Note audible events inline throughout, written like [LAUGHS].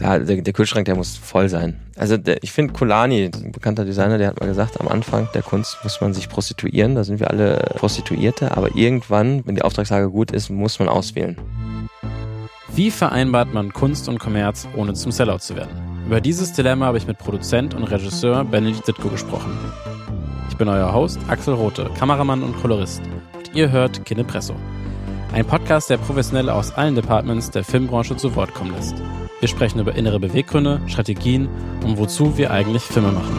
klar, der, der, Kühlschrank, der muss voll sein. Also der, ich finde Kolani, ein bekannter Designer, der hat mal gesagt, am Anfang der Kunst muss man sich prostituieren, da sind wir alle Prostituierte, aber irgendwann, wenn die Auftragslage gut ist, muss man auswählen. Wie vereinbart man Kunst und Kommerz, ohne zum Sellout zu werden? Über dieses Dilemma habe ich mit Produzent und Regisseur Benedikt Sittko gesprochen. Ich bin euer Host Axel Rote, Kameramann und Kolorist. Und ihr hört Kinepresso. Ein Podcast, der Professionelle aus allen Departments der Filmbranche zu Wort kommen lässt. Wir sprechen über innere Beweggründe, Strategien und wozu wir eigentlich Filme machen.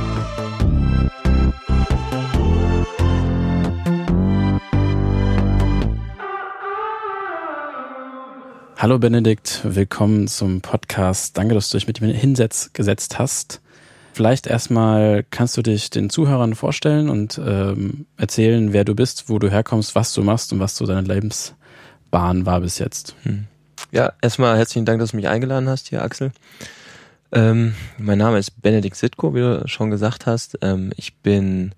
Hallo Benedikt, willkommen zum Podcast. Danke, dass du dich mit mir hingesetzt hast. Vielleicht erstmal kannst du dich den Zuhörern vorstellen und ähm, erzählen, wer du bist, wo du herkommst, was du machst und was so deine Lebens Bahn war bis jetzt. Hm. Ja, erstmal herzlichen Dank, dass du mich eingeladen hast hier, Axel. Ähm, mein Name ist Benedikt Sitko, wie du schon gesagt hast. Ähm, ich bin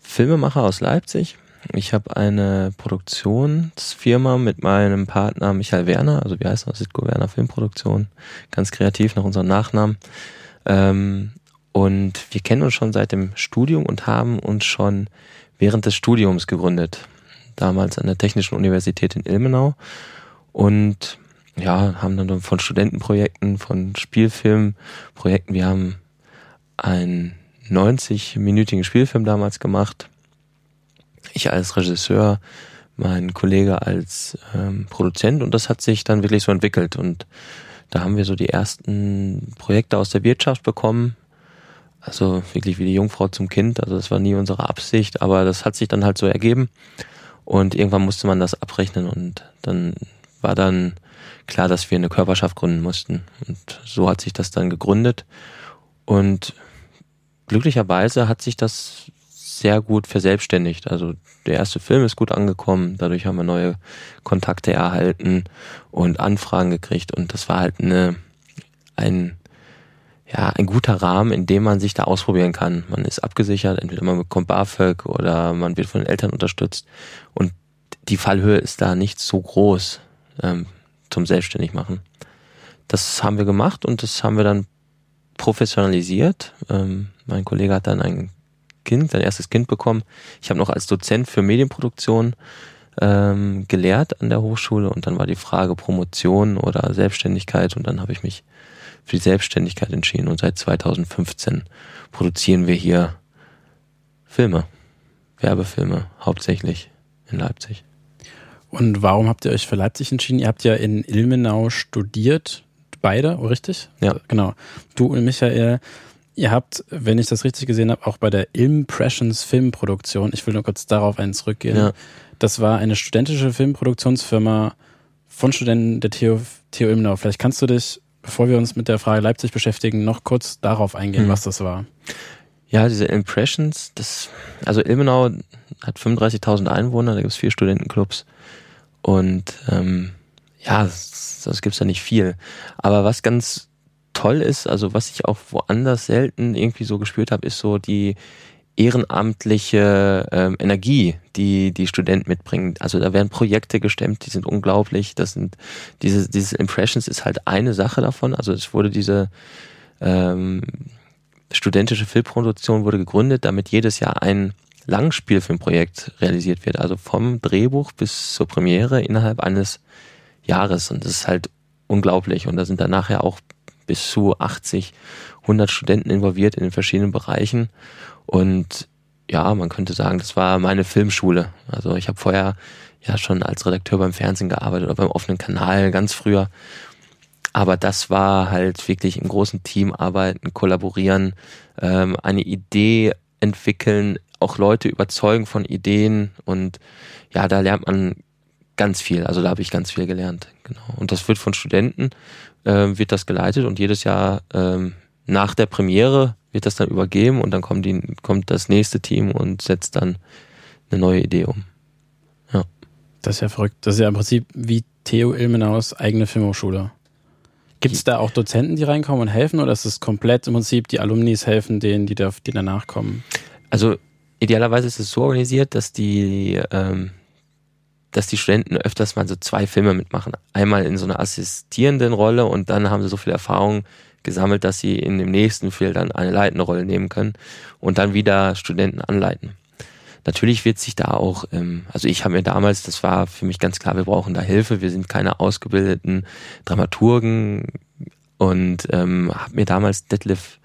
Filmemacher aus Leipzig. Ich habe eine Produktionsfirma mit meinem Partner Michael Werner, also wie heißt das, Sitko Werner Filmproduktion, ganz kreativ nach unserem Nachnamen. Ähm, und wir kennen uns schon seit dem Studium und haben uns schon während des Studiums gegründet damals an der Technischen Universität in Ilmenau und ja, haben dann von Studentenprojekten, von Spielfilmprojekten, wir haben einen 90-minütigen Spielfilm damals gemacht. Ich als Regisseur, mein Kollege als ähm, Produzent und das hat sich dann wirklich so entwickelt und da haben wir so die ersten Projekte aus der Wirtschaft bekommen. Also wirklich wie die Jungfrau zum Kind. Also das war nie unsere Absicht, aber das hat sich dann halt so ergeben. Und irgendwann musste man das abrechnen und dann war dann klar, dass wir eine Körperschaft gründen mussten. Und so hat sich das dann gegründet. Und glücklicherweise hat sich das sehr gut verselbstständigt. Also der erste Film ist gut angekommen, dadurch haben wir neue Kontakte erhalten und Anfragen gekriegt und das war halt eine, ein ja, ein guter Rahmen, in dem man sich da ausprobieren kann. Man ist abgesichert, entweder man bekommt BAföG oder man wird von den Eltern unterstützt. Und die Fallhöhe ist da nicht so groß ähm, zum selbstständig machen. Das haben wir gemacht und das haben wir dann professionalisiert. Ähm, mein Kollege hat dann ein Kind, sein erstes Kind bekommen. Ich habe noch als Dozent für Medienproduktion ähm, gelehrt an der Hochschule und dann war die Frage Promotion oder Selbstständigkeit und dann habe ich mich für die Selbstständigkeit entschieden und seit 2015 produzieren wir hier Filme, Werbefilme, hauptsächlich in Leipzig. Und warum habt ihr euch für Leipzig entschieden? Ihr habt ja in Ilmenau studiert, beide, richtig? Ja. Genau. Du und Michael, ihr habt, wenn ich das richtig gesehen habe, auch bei der Impressions Filmproduktion, ich will nur kurz darauf einen zurückgehen. Ja. Das war eine studentische Filmproduktionsfirma von Studenten der TU, TU Ilmenau. Vielleicht kannst du dich bevor wir uns mit der Frage Leipzig beschäftigen, noch kurz darauf eingehen, hm. was das war. Ja, diese Impressions, das, also Ilmenau hat 35.000 Einwohner, da gibt es vier Studentenclubs und ähm, ja, das, gibt's da nicht viel. Aber was ganz toll ist, also was ich auch woanders selten irgendwie so gespürt habe, ist so die ehrenamtliche ähm, Energie, die die Studenten mitbringen. Also da werden Projekte gestemmt, die sind unglaublich. Das sind diese dieses Impressions ist halt eine Sache davon. Also es wurde diese ähm, studentische Filmproduktion wurde gegründet, damit jedes Jahr ein Langspielfilmprojekt realisiert wird. Also vom Drehbuch bis zur Premiere innerhalb eines Jahres. Und das ist halt unglaublich. Und da sind dann nachher auch bis zu 80, 100 Studenten involviert in den verschiedenen Bereichen. Und ja, man könnte sagen, das war meine Filmschule. Also ich habe vorher ja schon als Redakteur beim Fernsehen gearbeitet oder beim offenen Kanal ganz früher. Aber das war halt wirklich im großen Team arbeiten, kollaborieren, ähm, eine Idee entwickeln, auch Leute überzeugen von Ideen und ja, da lernt man ganz viel. Also da habe ich ganz viel gelernt. Genau. Und das wird von Studenten äh, wird das geleitet und jedes Jahr ähm, nach der Premiere wird das dann übergeben und dann kommt, die, kommt das nächste Team und setzt dann eine neue Idee um. Ja. Das ist ja verrückt. Das ist ja im Prinzip wie Theo Ilmenaus eigene Filmhochschule. Gibt es da auch Dozenten, die reinkommen und helfen oder ist es komplett im Prinzip die Alumnis helfen denen, die, da, die danach kommen? Also idealerweise ist es so organisiert, dass die, ähm, dass die Studenten öfters mal so zwei Filme mitmachen. Einmal in so einer assistierenden Rolle und dann haben sie so viel Erfahrung gesammelt, dass sie in dem nächsten Film dann eine leitende Rolle nehmen können und dann wieder Studenten anleiten. Natürlich wird sich da auch, ähm, also ich habe mir damals, das war für mich ganz klar, wir brauchen da Hilfe, wir sind keine ausgebildeten Dramaturgen und ähm, habe mir damals Detlef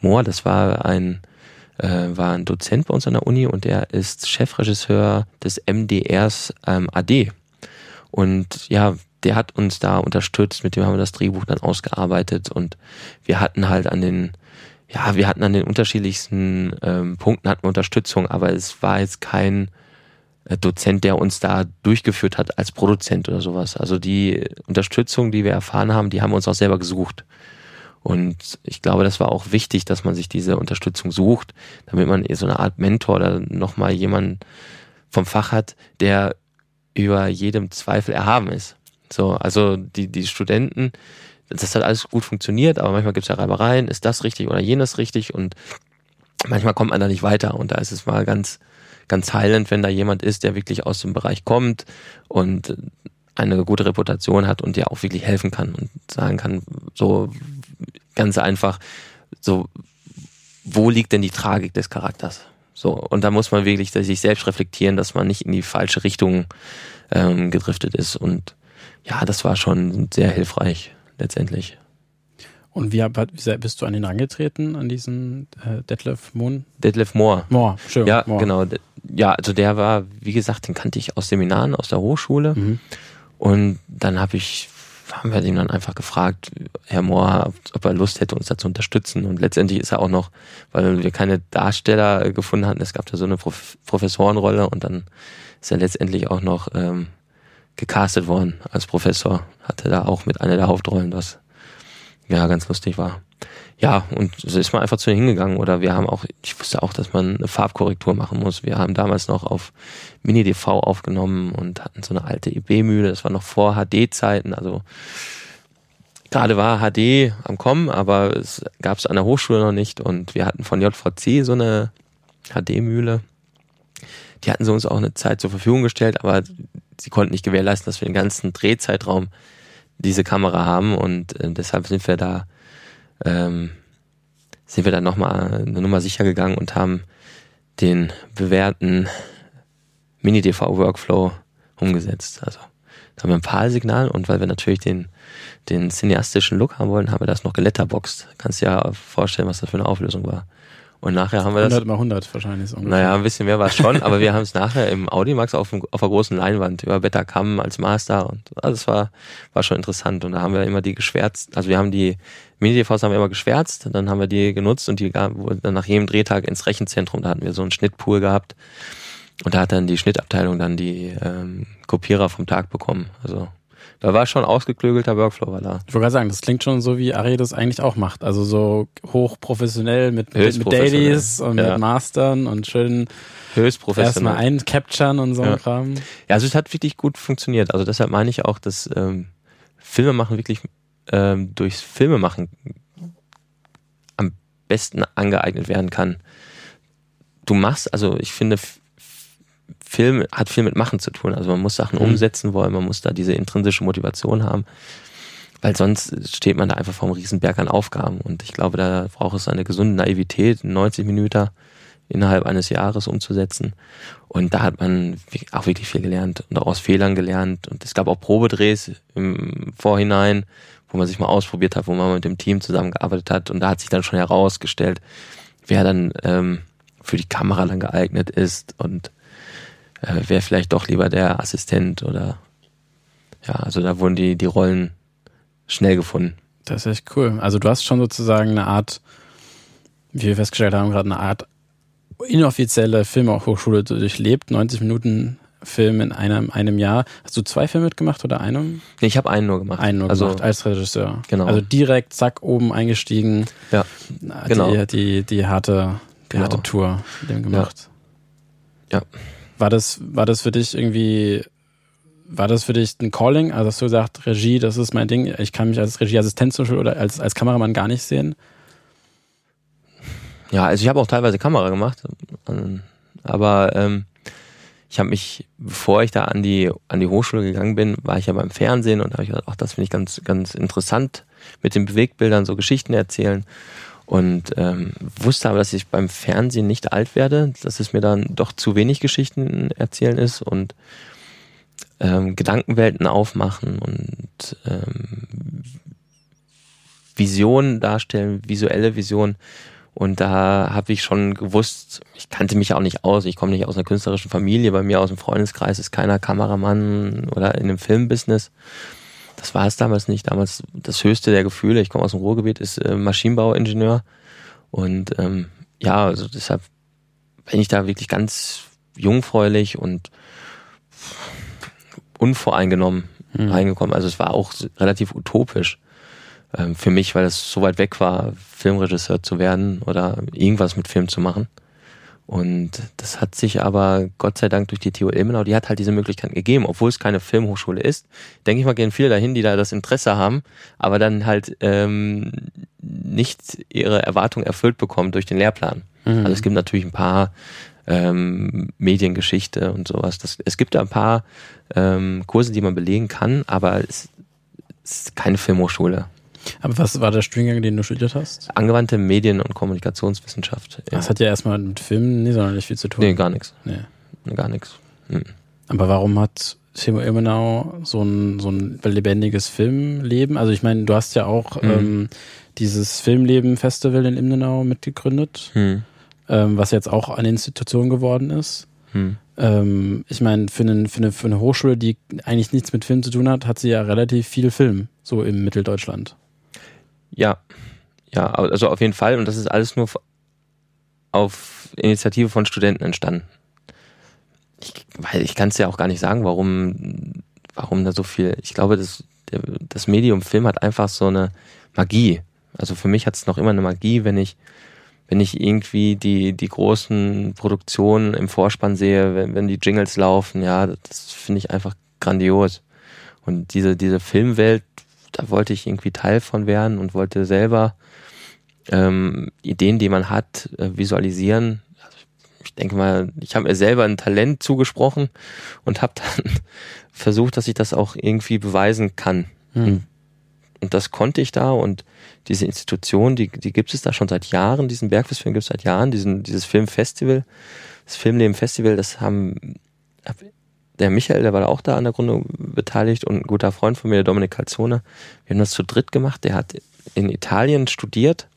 Mohr, das war ein äh, war ein Dozent bei uns an der Uni und er ist Chefregisseur des MDRs ähm, AD. Und ja, der hat uns da unterstützt, mit dem haben wir das Drehbuch dann ausgearbeitet und wir hatten halt an den, ja, wir hatten an den unterschiedlichsten ähm, Punkten hatten wir Unterstützung, aber es war jetzt kein äh, Dozent, der uns da durchgeführt hat als Produzent oder sowas. Also die Unterstützung, die wir erfahren haben, die haben wir uns auch selber gesucht. Und ich glaube, das war auch wichtig, dass man sich diese Unterstützung sucht, damit man so eine Art Mentor oder nochmal jemanden vom Fach hat, der über jedem Zweifel erhaben ist. So, also die, die Studenten, das hat alles gut funktioniert, aber manchmal gibt es ja Reibereien, ist das richtig oder jenes richtig und manchmal kommt man da nicht weiter und da ist es mal ganz, ganz heilend, wenn da jemand ist, der wirklich aus dem Bereich kommt und eine gute Reputation hat und dir auch wirklich helfen kann und sagen kann, so ganz einfach, so, wo liegt denn die Tragik des Charakters? So, und da muss man wirklich sich selbst reflektieren, dass man nicht in die falsche Richtung ähm, gedriftet ist. Und ja, das war schon sehr hilfreich letztendlich. Und wie, wie bist du an ihn angetreten, an diesen äh, Detlef Moon? Detlef Moore. Moore, schön. Ja, Moore. genau. Ja, also der war, wie gesagt, den kannte ich aus Seminaren, aus der Hochschule. Mhm. Und dann habe ich, haben wir ihn dann einfach gefragt, Herr Mohr, ob er Lust hätte, uns da zu unterstützen. Und letztendlich ist er auch noch, weil wir keine Darsteller gefunden hatten, es gab da so eine Prof Professorenrolle und dann ist er letztendlich auch noch ähm, gecastet worden als Professor. Hatte da auch mit einer der Hauptrollen, was ja ganz lustig war. Ja, und so ist man einfach zu hingegangen. Oder wir haben auch, ich wusste auch, dass man eine Farbkorrektur machen muss. Wir haben damals noch auf Mini-DV aufgenommen und hatten so eine alte EB-Mühle. Das war noch vor HD-Zeiten. Also gerade war HD am Kommen, aber es gab es an der Hochschule noch nicht. Und wir hatten von JVC so eine HD-Mühle. Die hatten sie uns auch eine Zeit zur Verfügung gestellt, aber sie konnten nicht gewährleisten, dass wir den ganzen Drehzeitraum diese Kamera haben. Und äh, deshalb sind wir da ähm, sind wir dann nochmal eine Nummer sicher gegangen und haben den bewährten Mini-DV-Workflow umgesetzt. Also da haben wir ein PAL-Signal und weil wir natürlich den, den cineastischen Look haben wollen, haben wir das noch geletterboxt. Kannst dir ja vorstellen, was das für eine Auflösung war. Und nachher haben wir 100 das. mal 100 wahrscheinlich. So naja, ein bisschen mehr war es schon, aber wir haben es nachher im Audimax auf, auf einer großen Leinwand über Betacam als Master und also das war, war schon interessant. Und da haben wir immer die geschwärzt, also wir haben die Mini-DVs haben wir immer geschwärzt, dann haben wir die genutzt und die wurden dann nach jedem Drehtag ins Rechenzentrum, da hatten wir so einen Schnittpool gehabt. Und da hat dann die Schnittabteilung dann die ähm, Kopierer vom Tag bekommen. Also da war schon ausgeklügelter Workflow war da. Ich wollte gerade sagen, das klingt schon so, wie Ari das eigentlich auch macht. Also so hochprofessionell mit, mit, mit Dailies und ja. mit Mastern und schön höchst professionell. Erstmal eincapturen und so ja. Kram. Ja, also es hat wirklich gut funktioniert. Also deshalb meine ich auch, dass ähm, Filme machen wirklich ähm, durchs Filmemachen am besten angeeignet werden kann. Du machst, also ich finde, Film hat viel mit Machen zu tun. Also man muss Sachen mhm. umsetzen wollen, man muss da diese intrinsische Motivation haben. Weil sonst steht man da einfach vor einem Riesenberg an Aufgaben. Und ich glaube, da braucht es eine gesunde Naivität, 90 Minuten innerhalb eines Jahres umzusetzen. Und da hat man auch wirklich viel gelernt und auch aus Fehlern gelernt. Und es gab auch Probedrehs im Vorhinein, wo man sich mal ausprobiert hat, wo man mit dem Team zusammengearbeitet hat. Und da hat sich dann schon herausgestellt, wer dann ähm, für die Kamera dann geeignet ist und äh, wäre vielleicht doch lieber der Assistent oder ja, also da wurden die, die Rollen schnell gefunden. Das ist echt cool. Also du hast schon sozusagen eine Art, wie wir festgestellt haben, gerade eine Art inoffizielle Filmhochschule durchlebt, 90 Minuten Film in einem, einem Jahr. Hast du zwei Filme mitgemacht oder einen? Nee, ich habe einen nur gemacht. Einen nur also, gemacht, als Regisseur. Genau. Also direkt, zack, oben eingestiegen. Ja, genau. Die, die, die harte, die genau. harte Tour mit dem gemacht. Ja. ja. War das, war das für dich irgendwie, war das für dich ein Calling? Also hast du gesagt, Regie, das ist mein Ding, ich kann mich als Regieassistent zum Beispiel oder als, als Kameramann gar nicht sehen? Ja, also ich habe auch teilweise Kamera gemacht, aber ähm, ich habe mich, bevor ich da an die, an die Hochschule gegangen bin, war ich ja beim Fernsehen und da habe ich gesagt, ach, das finde ich ganz, ganz interessant, mit den Bewegtbildern so Geschichten erzählen. Und ähm, wusste aber, dass ich beim Fernsehen nicht alt werde, dass es mir dann doch zu wenig Geschichten erzählen ist und ähm, Gedankenwelten aufmachen und ähm, Visionen darstellen, visuelle Visionen. Und da habe ich schon gewusst, ich kannte mich auch nicht aus, ich komme nicht aus einer künstlerischen Familie, bei mir aus dem Freundeskreis ist keiner Kameramann oder in einem Filmbusiness. Das war es damals nicht. Damals das höchste der Gefühle, ich komme aus dem Ruhrgebiet, ist äh, Maschinenbauingenieur. Und ähm, ja, also deshalb bin ich da wirklich ganz jungfräulich und unvoreingenommen mhm. reingekommen. Also es war auch relativ utopisch ähm, für mich, weil es so weit weg war, Filmregisseur zu werden oder irgendwas mit Film zu machen. Und das hat sich aber Gott sei Dank durch die TU Ilmenau, die hat halt diese Möglichkeit gegeben, obwohl es keine Filmhochschule ist. Denke ich mal, gehen viele dahin, die da das Interesse haben, aber dann halt ähm, nicht ihre Erwartung erfüllt bekommen durch den Lehrplan. Mhm. Also es gibt natürlich ein paar ähm, Mediengeschichte und sowas. Das, es gibt da ein paar ähm, Kurse, die man belegen kann, aber es, es ist keine Filmhochschule. Aber was war der Studiengang, den du studiert hast? Angewandte Medien- und Kommunikationswissenschaft. Das hat ja erstmal mit Filmen nicht sonderlich viel zu tun. Nee, gar nichts. Nee. Gar nichts. Hm. Aber warum hat Timo Ilmenau so ein, so ein lebendiges Filmleben? Also ich meine, du hast ja auch hm. ähm, dieses Filmleben-Festival in Ilmenau mitgegründet, hm. ähm, was jetzt auch eine Institution geworden ist. Hm. Ähm, ich meine, für, einen, für, eine, für eine Hochschule, die eigentlich nichts mit Film zu tun hat, hat sie ja relativ viel Film, so im Mitteldeutschland. Ja, ja, also auf jeden Fall. Und das ist alles nur auf Initiative von Studenten entstanden. Ich, weil ich kann es ja auch gar nicht sagen, warum, warum da so viel. Ich glaube, das, das Medium Film hat einfach so eine Magie. Also für mich hat es noch immer eine Magie, wenn ich, wenn ich irgendwie die, die großen Produktionen im Vorspann sehe, wenn, wenn die Jingles laufen, ja, das finde ich einfach grandios. Und diese, diese Filmwelt da wollte ich irgendwie Teil von werden und wollte selber ähm, Ideen, die man hat, äh, visualisieren. Also ich denke mal, ich habe mir selber ein Talent zugesprochen und habe dann [LAUGHS] versucht, dass ich das auch irgendwie beweisen kann. Hm. Und, und, das konnte ich da und diese Institution, die, die gibt es da schon seit Jahren, diesen Bergfestfilm gibt es seit Jahren, diesen, dieses Filmfestival, das Filmleben Festival, das haben der Michael, der war auch da an der Gründung beteiligt und ein guter Freund von mir, der Dominik Calzone. Wir haben das zu dritt gemacht. Der hat in Italien studiert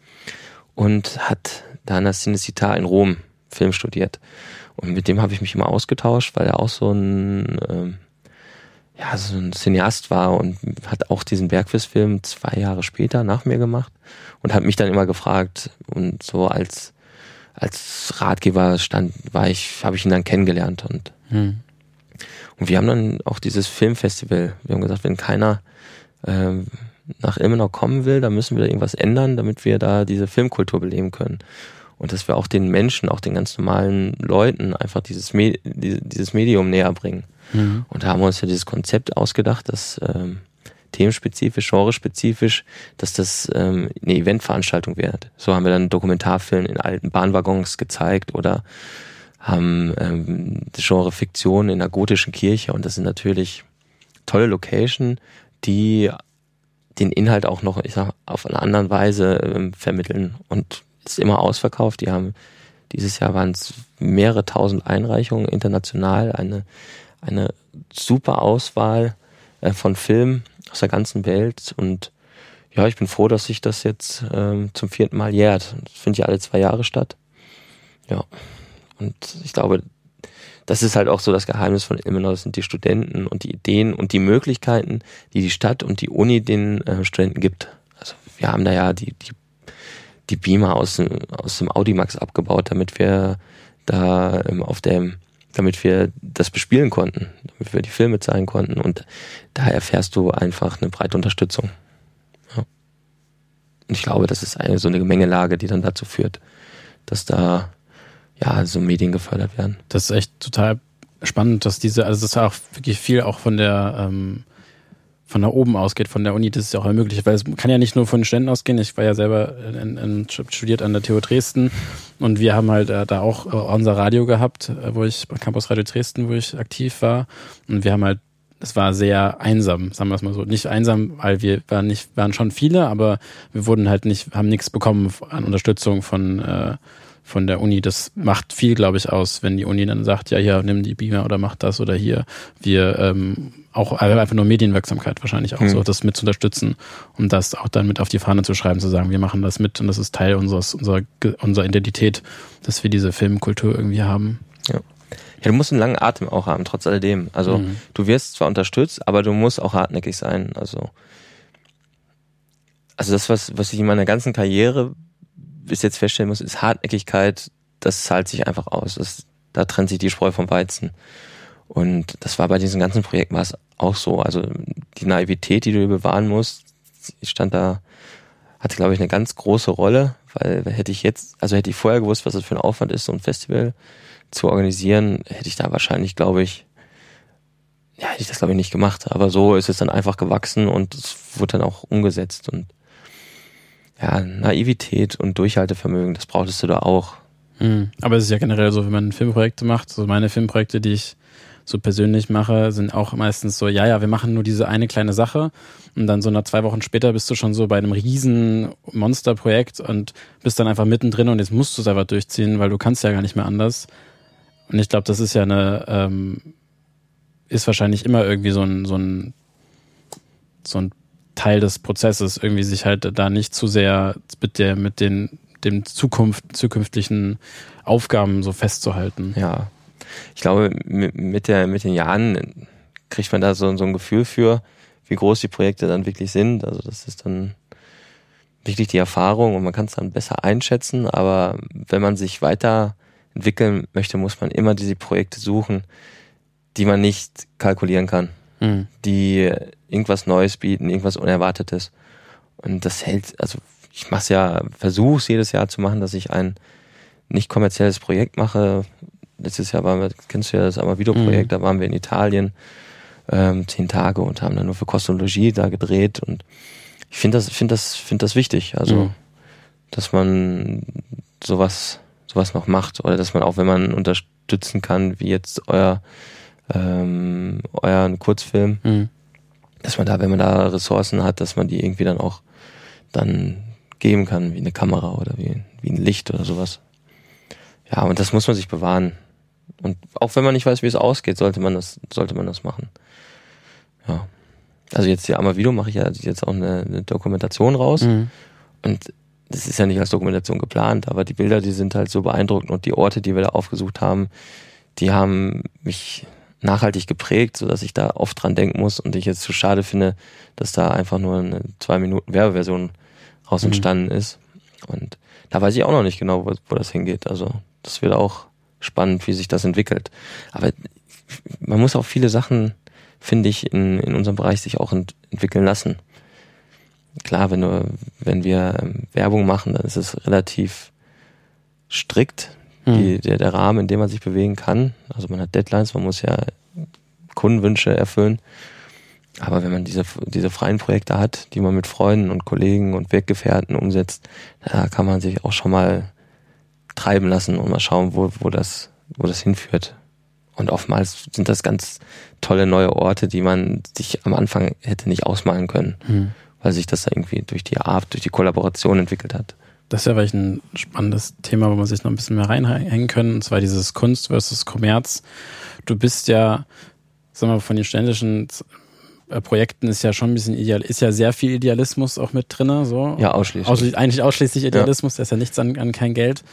und hat da an der Cinecittà in Rom Film studiert. Und mit dem habe ich mich immer ausgetauscht, weil er auch so ein, ähm, ja, so ein Cineast war und hat auch diesen Bergfestfilm zwei Jahre später nach mir gemacht und hat mich dann immer gefragt und so als als Ratgeber stand, war ich, habe ich ihn dann kennengelernt und hm. Und wir haben dann auch dieses Filmfestival. Wir haben gesagt, wenn keiner ähm, nach Ilmenau kommen will, dann müssen wir da irgendwas ändern, damit wir da diese Filmkultur beleben können. Und dass wir auch den Menschen, auch den ganz normalen Leuten einfach dieses, Me dieses Medium näher bringen. Mhm. Und da haben wir uns ja dieses Konzept ausgedacht, dass ähm, themenspezifisch, genrespezifisch, dass das ähm, eine Eventveranstaltung wird. So haben wir dann Dokumentarfilme in alten Bahnwaggons gezeigt oder haben ähm, Genre Fiktion in der gotischen Kirche und das sind natürlich tolle Location, die den Inhalt auch noch, ich sag, auf eine andere Weise ähm, vermitteln und ist immer ausverkauft. Die haben dieses Jahr waren es mehrere tausend Einreichungen international, eine eine super Auswahl äh, von Filmen aus der ganzen Welt und ja, ich bin froh, dass sich das jetzt ähm, zum vierten Mal jährt. Das findet ja alle zwei Jahre statt. Ja. Und ich glaube, das ist halt auch so das Geheimnis von Ilmenau, das sind die Studenten und die Ideen und die Möglichkeiten, die die Stadt und die Uni den äh, Studenten gibt. Also wir haben da ja die, die, die Beamer aus dem, aus dem Audimax abgebaut, damit wir da ähm, auf dem, damit wir das bespielen konnten, damit wir die Filme zeigen konnten und da erfährst du einfach eine breite Unterstützung. Ja. Und ich glaube, das ist eine, so eine Gemengelage, die dann dazu führt, dass da ja, so Medien gefördert werden. Das ist echt total spannend, dass diese, also das ist auch wirklich viel auch von der, ähm, von da oben ausgeht, von der Uni, das ist ja auch ermöglicht, weil es kann ja nicht nur von den Ständen ausgehen. Ich war ja selber in, in, studiert an der TU Dresden und wir haben halt äh, da auch äh, unser Radio gehabt, äh, wo ich, Campus Radio Dresden, wo ich aktiv war. Und wir haben halt, es war sehr einsam, sagen wir es mal so. Nicht einsam, weil wir waren nicht, waren schon viele, aber wir wurden halt nicht, haben nichts bekommen an Unterstützung von äh, von der Uni. Das macht viel, glaube ich, aus, wenn die Uni dann sagt, ja, hier, nimm die Beamer oder mach das oder hier. Wir ähm, auch einfach nur Medienwirksamkeit wahrscheinlich auch mhm. so, das mit zu unterstützen und das auch dann mit auf die Fahne zu schreiben, zu sagen, wir machen das mit und das ist Teil unseres, unserer, unserer Identität, dass wir diese Filmkultur irgendwie haben. Ja. Ja, du musst einen langen Atem auch haben, trotz alledem. Also mhm. du wirst zwar unterstützt, aber du musst auch hartnäckig sein. Also, also das, was, was ich in meiner ganzen Karriere bis jetzt feststellen muss, ist Hartnäckigkeit, das zahlt sich einfach aus. Das, da trennt sich die Spreu vom Weizen. Und das war bei diesem ganzen Projekt war es auch so. Also die Naivität, die du bewahren musst, stand da, hatte glaube ich eine ganz große Rolle, weil hätte ich jetzt, also hätte ich vorher gewusst, was das für ein Aufwand ist, so ein Festival zu organisieren, hätte ich da wahrscheinlich, glaube ich, ja, hätte ich das glaube ich nicht gemacht. Aber so ist es dann einfach gewachsen und es wurde dann auch umgesetzt und ja, Naivität und Durchhaltevermögen, das brauchtest du da auch. Mhm. Aber es ist ja generell so, wenn man Filmprojekte macht, so meine Filmprojekte, die ich so persönlich mache, sind auch meistens so, ja, ja, wir machen nur diese eine kleine Sache und dann so nach zwei Wochen später bist du schon so bei einem riesen Monsterprojekt und bist dann einfach mittendrin und jetzt musst du es einfach durchziehen, weil du kannst ja gar nicht mehr anders. Und ich glaube, das ist ja eine, ähm, ist wahrscheinlich immer irgendwie so ein, so ein, so ein Teil des Prozesses, irgendwie sich halt da nicht zu sehr mit der, mit den, dem Zukunft, zukünftigen Aufgaben so festzuhalten. Ja. Ich glaube, mit der, mit den Jahren kriegt man da so, so ein Gefühl für, wie groß die Projekte dann wirklich sind. Also das ist dann wirklich die Erfahrung und man kann es dann besser einschätzen. Aber wenn man sich weiterentwickeln möchte, muss man immer diese Projekte suchen, die man nicht kalkulieren kann, mhm. die irgendwas Neues bieten, irgendwas Unerwartetes. Und das hält, also ich mache es ja, versuche es jedes Jahr zu machen, dass ich ein nicht kommerzielles Projekt mache. Letztes Jahr waren wir, kennst du ja das Amavido-Projekt, mhm. da waren wir in Italien ähm, zehn Tage und haben dann nur für Kostologie da gedreht und ich finde das, finde das, finde das wichtig. Also, mhm. dass man sowas, sowas noch macht oder dass man auch, wenn man unterstützen kann, wie jetzt euer, ähm, euren Kurzfilm, mhm dass man da, wenn man da Ressourcen hat, dass man die irgendwie dann auch dann geben kann, wie eine Kamera oder wie, wie ein Licht oder sowas. Ja, und das muss man sich bewahren. Und auch wenn man nicht weiß, wie es ausgeht, sollte man das, sollte man das machen. Ja. Also jetzt hier einmal Video mache ich ja jetzt auch eine, eine Dokumentation raus. Mhm. Und das ist ja nicht als Dokumentation geplant, aber die Bilder, die sind halt so beeindruckend und die Orte, die wir da aufgesucht haben, die haben mich nachhaltig geprägt, so dass ich da oft dran denken muss und ich jetzt zu schade finde, dass da einfach nur eine zwei Minuten Werbeversion raus mhm. entstanden mhm. ist. Und da weiß ich auch noch nicht genau, wo, wo das hingeht. Also das wird auch spannend, wie sich das entwickelt. Aber man muss auch viele Sachen, finde ich, in, in unserem Bereich sich auch ent entwickeln lassen. Klar, wenn, du, wenn wir ähm, Werbung machen, dann ist es relativ strikt. Die, der, der Rahmen, in dem man sich bewegen kann. Also man hat Deadlines, man muss ja Kundenwünsche erfüllen. Aber wenn man diese, diese freien Projekte hat, die man mit Freunden und Kollegen und Weggefährten umsetzt, da kann man sich auch schon mal treiben lassen und mal schauen, wo, wo, das, wo das hinführt. Und oftmals sind das ganz tolle neue Orte, die man sich am Anfang hätte nicht ausmalen können, hm. weil sich das irgendwie durch die Art, durch die Kollaboration entwickelt hat. Das ist ja vielleicht ein spannendes Thema, wo man sich noch ein bisschen mehr reinhängen können, und zwar dieses Kunst versus Kommerz. Du bist ja, sagen wir mal, von den ständischen äh, Projekten ist ja schon ein bisschen ideal, ist ja sehr viel Idealismus auch mit drin. So. Ja, ausschließlich. Ausschließlich eigentlich ausschließlich Idealismus, ja. da ist ja nichts an, an kein Geld.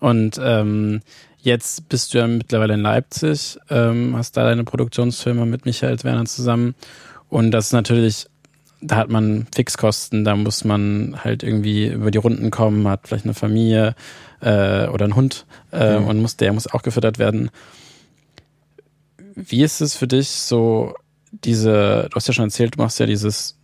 Und ähm, jetzt bist du ja mittlerweile in Leipzig, ähm, hast da deine Produktionsfirma mit Michael Werner zusammen. Und das ist natürlich da hat man Fixkosten, da muss man halt irgendwie über die Runden kommen, hat vielleicht eine Familie äh, oder einen Hund äh, mhm. und muss, der muss auch gefüttert werden. Wie ist es für dich so, diese, du hast ja schon erzählt, du machst ja dieses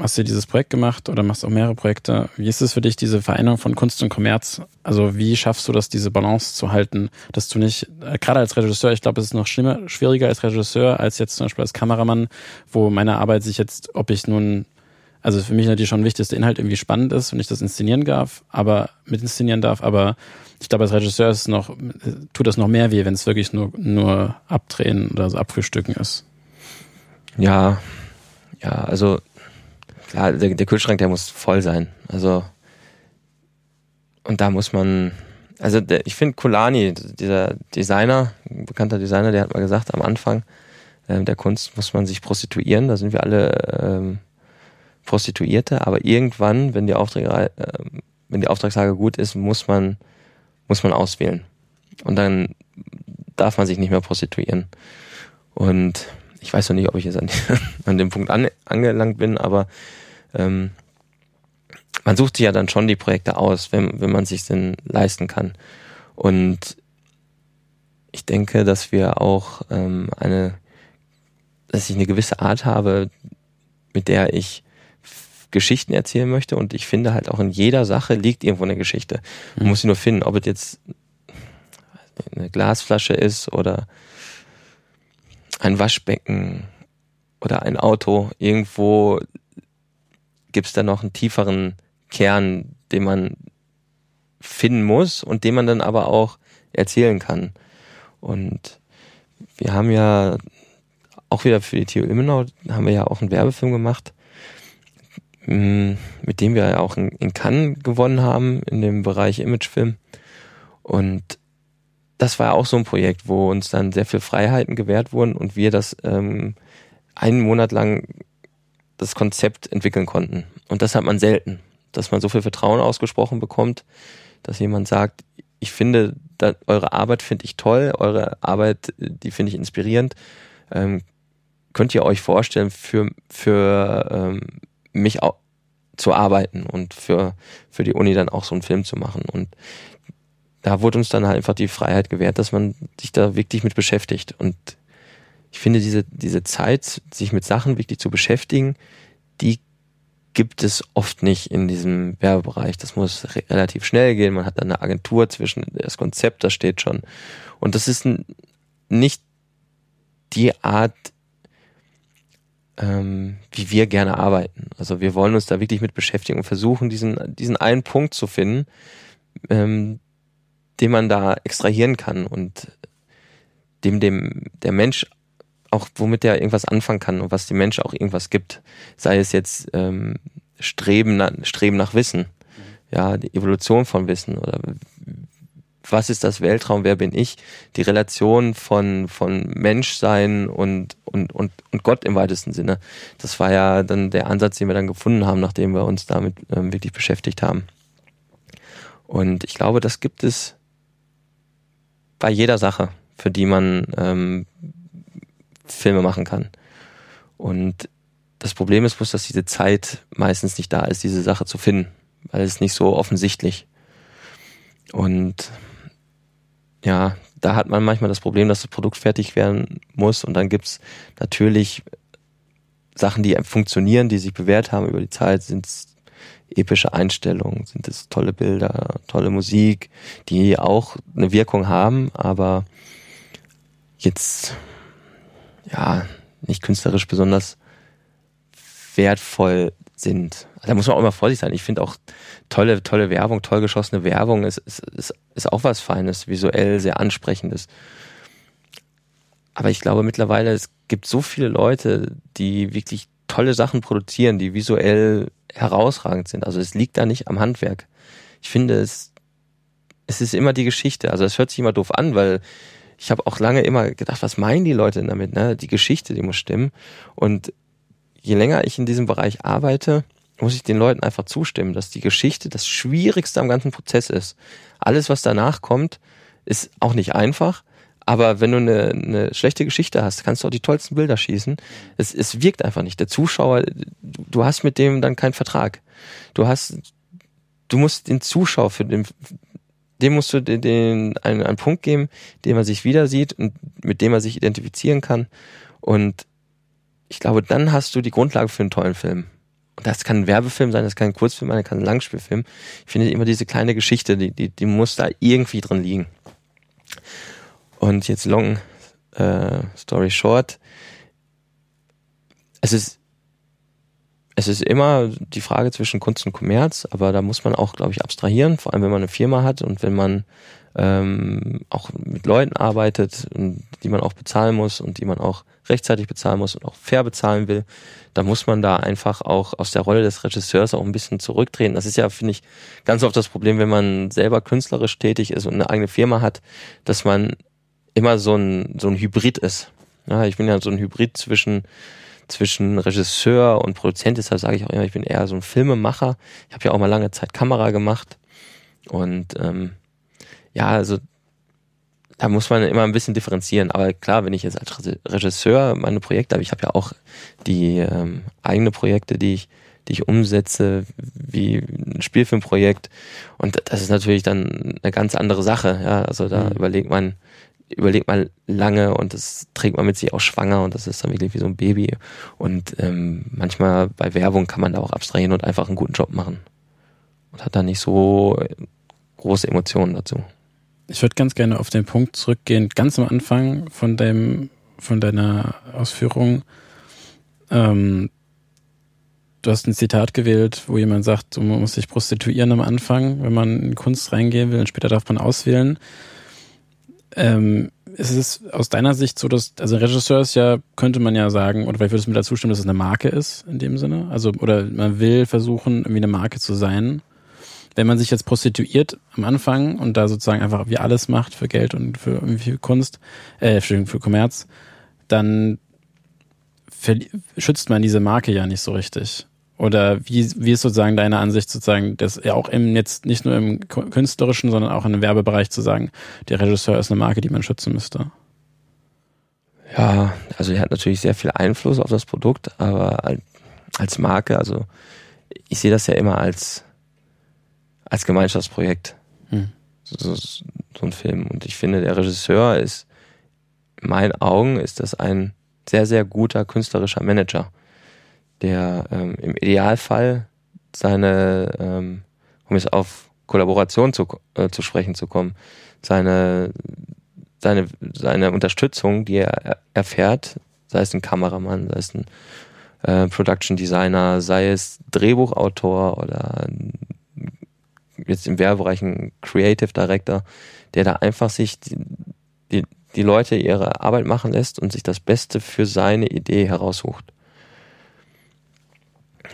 hast du dieses Projekt gemacht oder machst auch mehrere Projekte. Wie ist es für dich, diese Vereinung von Kunst und Kommerz? Also wie schaffst du das, diese Balance zu halten, dass du nicht, äh, gerade als Regisseur, ich glaube, es ist noch schlimmer, schwieriger als Regisseur als jetzt zum Beispiel als Kameramann, wo meine Arbeit sich jetzt, ob ich nun, also für mich natürlich schon wichtig, Inhalt irgendwie spannend ist und ich das inszenieren darf, aber mit inszenieren darf, aber ich glaube, als Regisseur ist noch, tut das noch mehr weh, wenn es wirklich nur, nur abdrehen oder so abfrühstücken ist. Ja, ja, also klar, der, der Kühlschrank, der muss voll sein. Also und da muss man, also der, ich finde Kulani, dieser Designer, ein bekannter Designer, der hat mal gesagt, am Anfang äh, der Kunst muss man sich prostituieren, da sind wir alle ähm, Prostituierte, aber irgendwann, wenn die Aufträge, äh, wenn die Auftragslage gut ist, muss man, muss man auswählen. Und dann darf man sich nicht mehr prostituieren. Und ich weiß noch nicht, ob ich jetzt an, [LAUGHS] an dem Punkt an, angelangt bin, aber ähm, man sucht sich ja dann schon die Projekte aus, wenn, wenn man sich denn leisten kann. Und ich denke, dass wir auch ähm, eine, dass ich eine gewisse Art habe, mit der ich Geschichten erzählen möchte und ich finde halt auch in jeder Sache liegt irgendwo eine Geschichte. Man mhm. muss sie nur finden, ob es jetzt eine Glasflasche ist oder ein Waschbecken oder ein Auto. Irgendwo gibt es da noch einen tieferen Kern, den man finden muss und den man dann aber auch erzählen kann. Und wir haben ja auch wieder für die TU Ilmenau haben wir ja auch einen Werbefilm gemacht, mm, mit dem wir ja auch in, Cannes gewonnen haben in dem Bereich Imagefilm. Und das war ja auch so ein Projekt, wo uns dann sehr viel Freiheiten gewährt wurden und wir das ähm, einen Monat lang das Konzept entwickeln konnten. Und das hat man selten, dass man so viel Vertrauen ausgesprochen bekommt, dass jemand sagt, ich finde, da, eure Arbeit finde ich toll, eure Arbeit, die finde ich inspirierend. Ähm, könnt ihr euch vorstellen, für, für ähm, mich zu arbeiten und für, für die Uni dann auch so einen Film zu machen. Und da wurde uns dann halt einfach die Freiheit gewährt, dass man sich da wirklich mit beschäftigt. Und ich finde, diese, diese Zeit, sich mit Sachen wirklich zu beschäftigen, die gibt es oft nicht in diesem Werbebereich. Das muss re relativ schnell gehen. Man hat dann eine Agentur zwischen, das Konzept, das steht schon. Und das ist nicht die Art, ähm, wie wir gerne arbeiten. Also wir wollen uns da wirklich mit beschäftigen und versuchen, diesen, diesen einen Punkt zu finden, ähm, den man da extrahieren kann und dem dem der Mensch auch womit der irgendwas anfangen kann und was dem Mensch auch irgendwas gibt, sei es jetzt ähm, Streben, nach, Streben nach Wissen, mhm. ja die Evolution von Wissen oder was ist das Weltraum, wer bin ich, die Relation von von Menschsein und und und und Gott im weitesten Sinne. Das war ja dann der Ansatz, den wir dann gefunden haben, nachdem wir uns damit ähm, wirklich beschäftigt haben. Und ich glaube, das gibt es bei jeder Sache, für die man ähm, Filme machen kann. Und das Problem ist bloß, dass diese Zeit meistens nicht da ist, diese Sache zu finden, weil es nicht so offensichtlich. Und ja, da hat man manchmal das Problem, dass das Produkt fertig werden muss und dann gibt's natürlich Sachen, die funktionieren, die sich bewährt haben über die Zeit, sind epische Einstellungen, sind es tolle Bilder, tolle Musik, die auch eine Wirkung haben, aber jetzt ja nicht künstlerisch besonders wertvoll sind. Da muss man auch immer vorsichtig sein. Ich finde auch tolle, tolle Werbung, toll geschossene Werbung ist, ist, ist, ist auch was Feines, visuell sehr ansprechendes. Aber ich glaube mittlerweile, es gibt so viele Leute, die wirklich tolle Sachen produzieren, die visuell herausragend sind. Also es liegt da nicht am Handwerk. Ich finde es, es ist immer die Geschichte. Also es hört sich immer doof an, weil ich habe auch lange immer gedacht, was meinen die Leute damit? Ne? Die Geschichte, die muss stimmen. Und je länger ich in diesem Bereich arbeite, muss ich den Leuten einfach zustimmen, dass die Geschichte das Schwierigste am ganzen Prozess ist. Alles, was danach kommt, ist auch nicht einfach. Aber wenn du eine, eine schlechte Geschichte hast, kannst du auch die tollsten Bilder schießen. Es, es wirkt einfach nicht. Der Zuschauer, du hast mit dem dann keinen Vertrag. Du hast, du musst den Zuschauer für den, dem musst du den, den einen, einen Punkt geben, den man sich wieder sieht und mit dem man sich identifizieren kann. Und ich glaube, dann hast du die Grundlage für einen tollen Film. das kann ein Werbefilm sein, das kann ein Kurzfilm sein, das kann ein Langspielfilm. Ich finde immer diese kleine Geschichte, die, die, die muss da irgendwie drin liegen. Und jetzt long äh, story short. Es ist es ist immer die Frage zwischen Kunst und Kommerz, aber da muss man auch, glaube ich, abstrahieren, vor allem wenn man eine Firma hat und wenn man ähm, auch mit Leuten arbeitet, die man auch bezahlen muss und die man auch rechtzeitig bezahlen muss und auch fair bezahlen will, da muss man da einfach auch aus der Rolle des Regisseurs auch ein bisschen zurücktreten. Das ist ja, finde ich, ganz oft das Problem, wenn man selber künstlerisch tätig ist und eine eigene Firma hat, dass man immer so ein, so ein Hybrid ist. Ja, ich bin ja so ein Hybrid zwischen zwischen Regisseur und Produzent, deshalb sage ich auch immer, ich bin eher so ein Filmemacher. Ich habe ja auch mal lange Zeit Kamera gemacht und ähm, ja, also da muss man immer ein bisschen differenzieren. Aber klar, wenn ich jetzt als Regisseur meine Projekte habe, ich habe ja auch die ähm, eigene Projekte, die ich, die ich umsetze, wie ein Spielfilmprojekt. Und das ist natürlich dann eine ganz andere Sache. Ja, also da mhm. überlegt man, überlegt man lange und das trägt man mit sich auch schwanger und das ist dann wirklich wie so ein Baby. Und ähm, manchmal bei Werbung kann man da auch abstrahieren und einfach einen guten Job machen. Und hat da nicht so große Emotionen dazu. Ich würde ganz gerne auf den Punkt zurückgehen, ganz am Anfang von dem, von deiner Ausführung. Ähm, du hast ein Zitat gewählt, wo jemand sagt, man muss sich prostituieren am Anfang, wenn man in Kunst reingehen will und später darf man auswählen. Ähm, ist es aus deiner Sicht so, dass, also Regisseur ist ja, könnte man ja sagen, oder vielleicht würdest du mir dazu stimmen, dass es eine Marke ist, in dem Sinne? Also, oder man will versuchen, irgendwie eine Marke zu sein wenn man sich jetzt prostituiert am Anfang und da sozusagen einfach wie alles macht für Geld und für irgendwie Kunst, äh, für, für Kommerz, dann schützt man diese Marke ja nicht so richtig. Oder wie, wie ist sozusagen deine Ansicht sozusagen, dass ja auch im jetzt nicht nur im künstlerischen, sondern auch im Werbebereich zu sagen, der Regisseur ist eine Marke, die man schützen müsste? Ja, also er hat natürlich sehr viel Einfluss auf das Produkt, aber als Marke, also ich sehe das ja immer als als Gemeinschaftsprojekt. Hm. So, so, so ein Film. Und ich finde, der Regisseur ist, in meinen Augen, ist das ein sehr, sehr guter künstlerischer Manager, der ähm, im Idealfall seine, ähm, um es auf Kollaboration zu, äh, zu sprechen zu kommen, seine, seine, seine Unterstützung, die er erfährt, sei es ein Kameramann, sei es ein äh, Production Designer, sei es Drehbuchautor oder jetzt im Werbebereich ein Creative Director, der da einfach sich die, die, die Leute ihre Arbeit machen lässt und sich das Beste für seine Idee heraussucht.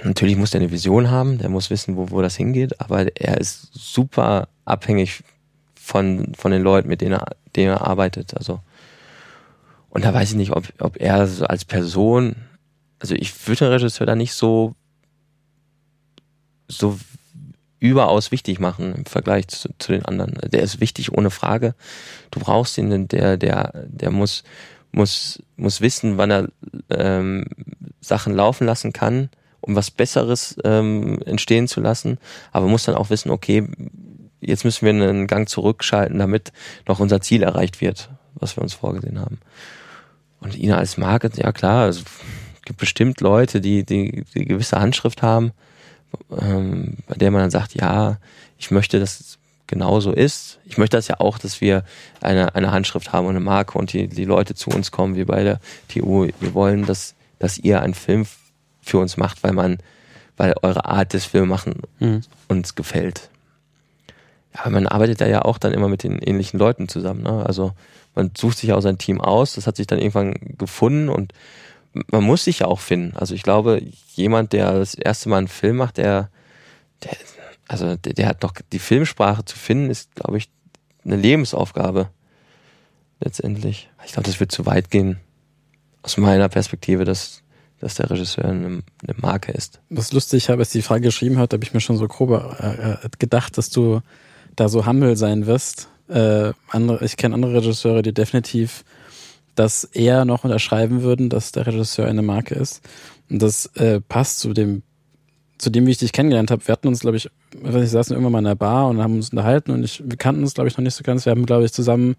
Natürlich muss der eine Vision haben, der muss wissen, wo, wo das hingeht, aber er ist super abhängig von, von den Leuten, mit denen er, denen er arbeitet. Also, und da weiß ich nicht, ob, ob er als Person, also ich würde den Regisseur da nicht so, so überaus wichtig machen im Vergleich zu, zu, den anderen. Der ist wichtig ohne Frage. Du brauchst ihn, der, der, der muss, muss, muss wissen, wann er ähm, Sachen laufen lassen kann, um was Besseres ähm, entstehen zu lassen. Aber muss dann auch wissen, okay, jetzt müssen wir einen Gang zurückschalten, damit noch unser Ziel erreicht wird, was wir uns vorgesehen haben. Und ihn als Marke, ja klar, es gibt bestimmt Leute, die, die, die gewisse Handschrift haben ähm, bei der man dann sagt, ja, ich möchte, dass es genau so ist. Ich möchte das ja auch, dass wir eine, eine Handschrift haben und eine Marke und die, die Leute zu uns kommen, wie bei der TU. Wir wollen, dass, dass ihr einen Film für uns macht, weil man, weil eure Art des Filmemachen mhm. uns gefällt. Ja, man arbeitet da ja auch dann immer mit den ähnlichen Leuten zusammen. Ne? Also man sucht sich auch sein Team aus, das hat sich dann irgendwann gefunden und man muss sich ja auch finden. Also ich glaube, jemand, der das erste Mal einen Film macht, der, der also der, der hat doch die Filmsprache zu finden, ist, glaube ich, eine Lebensaufgabe letztendlich. Ich glaube, das wird zu weit gehen aus meiner Perspektive, dass dass der Regisseur eine, eine Marke ist. Was lustig, ich habe, als die Frage geschrieben hat, habe ich mir schon so grob äh, gedacht, dass du da so humble sein wirst. Äh, andere, ich kenne andere Regisseure, die definitiv das eher noch unterschreiben würden, dass der Regisseur eine Marke ist. Und das äh, passt zu dem, zu dem, wie ich dich kennengelernt habe. Wir hatten uns, glaube ich, nicht, saßen irgendwann mal in der Bar und haben uns unterhalten und ich, wir kannten uns, glaube ich, noch nicht so ganz. Wir haben, glaube ich, zusammen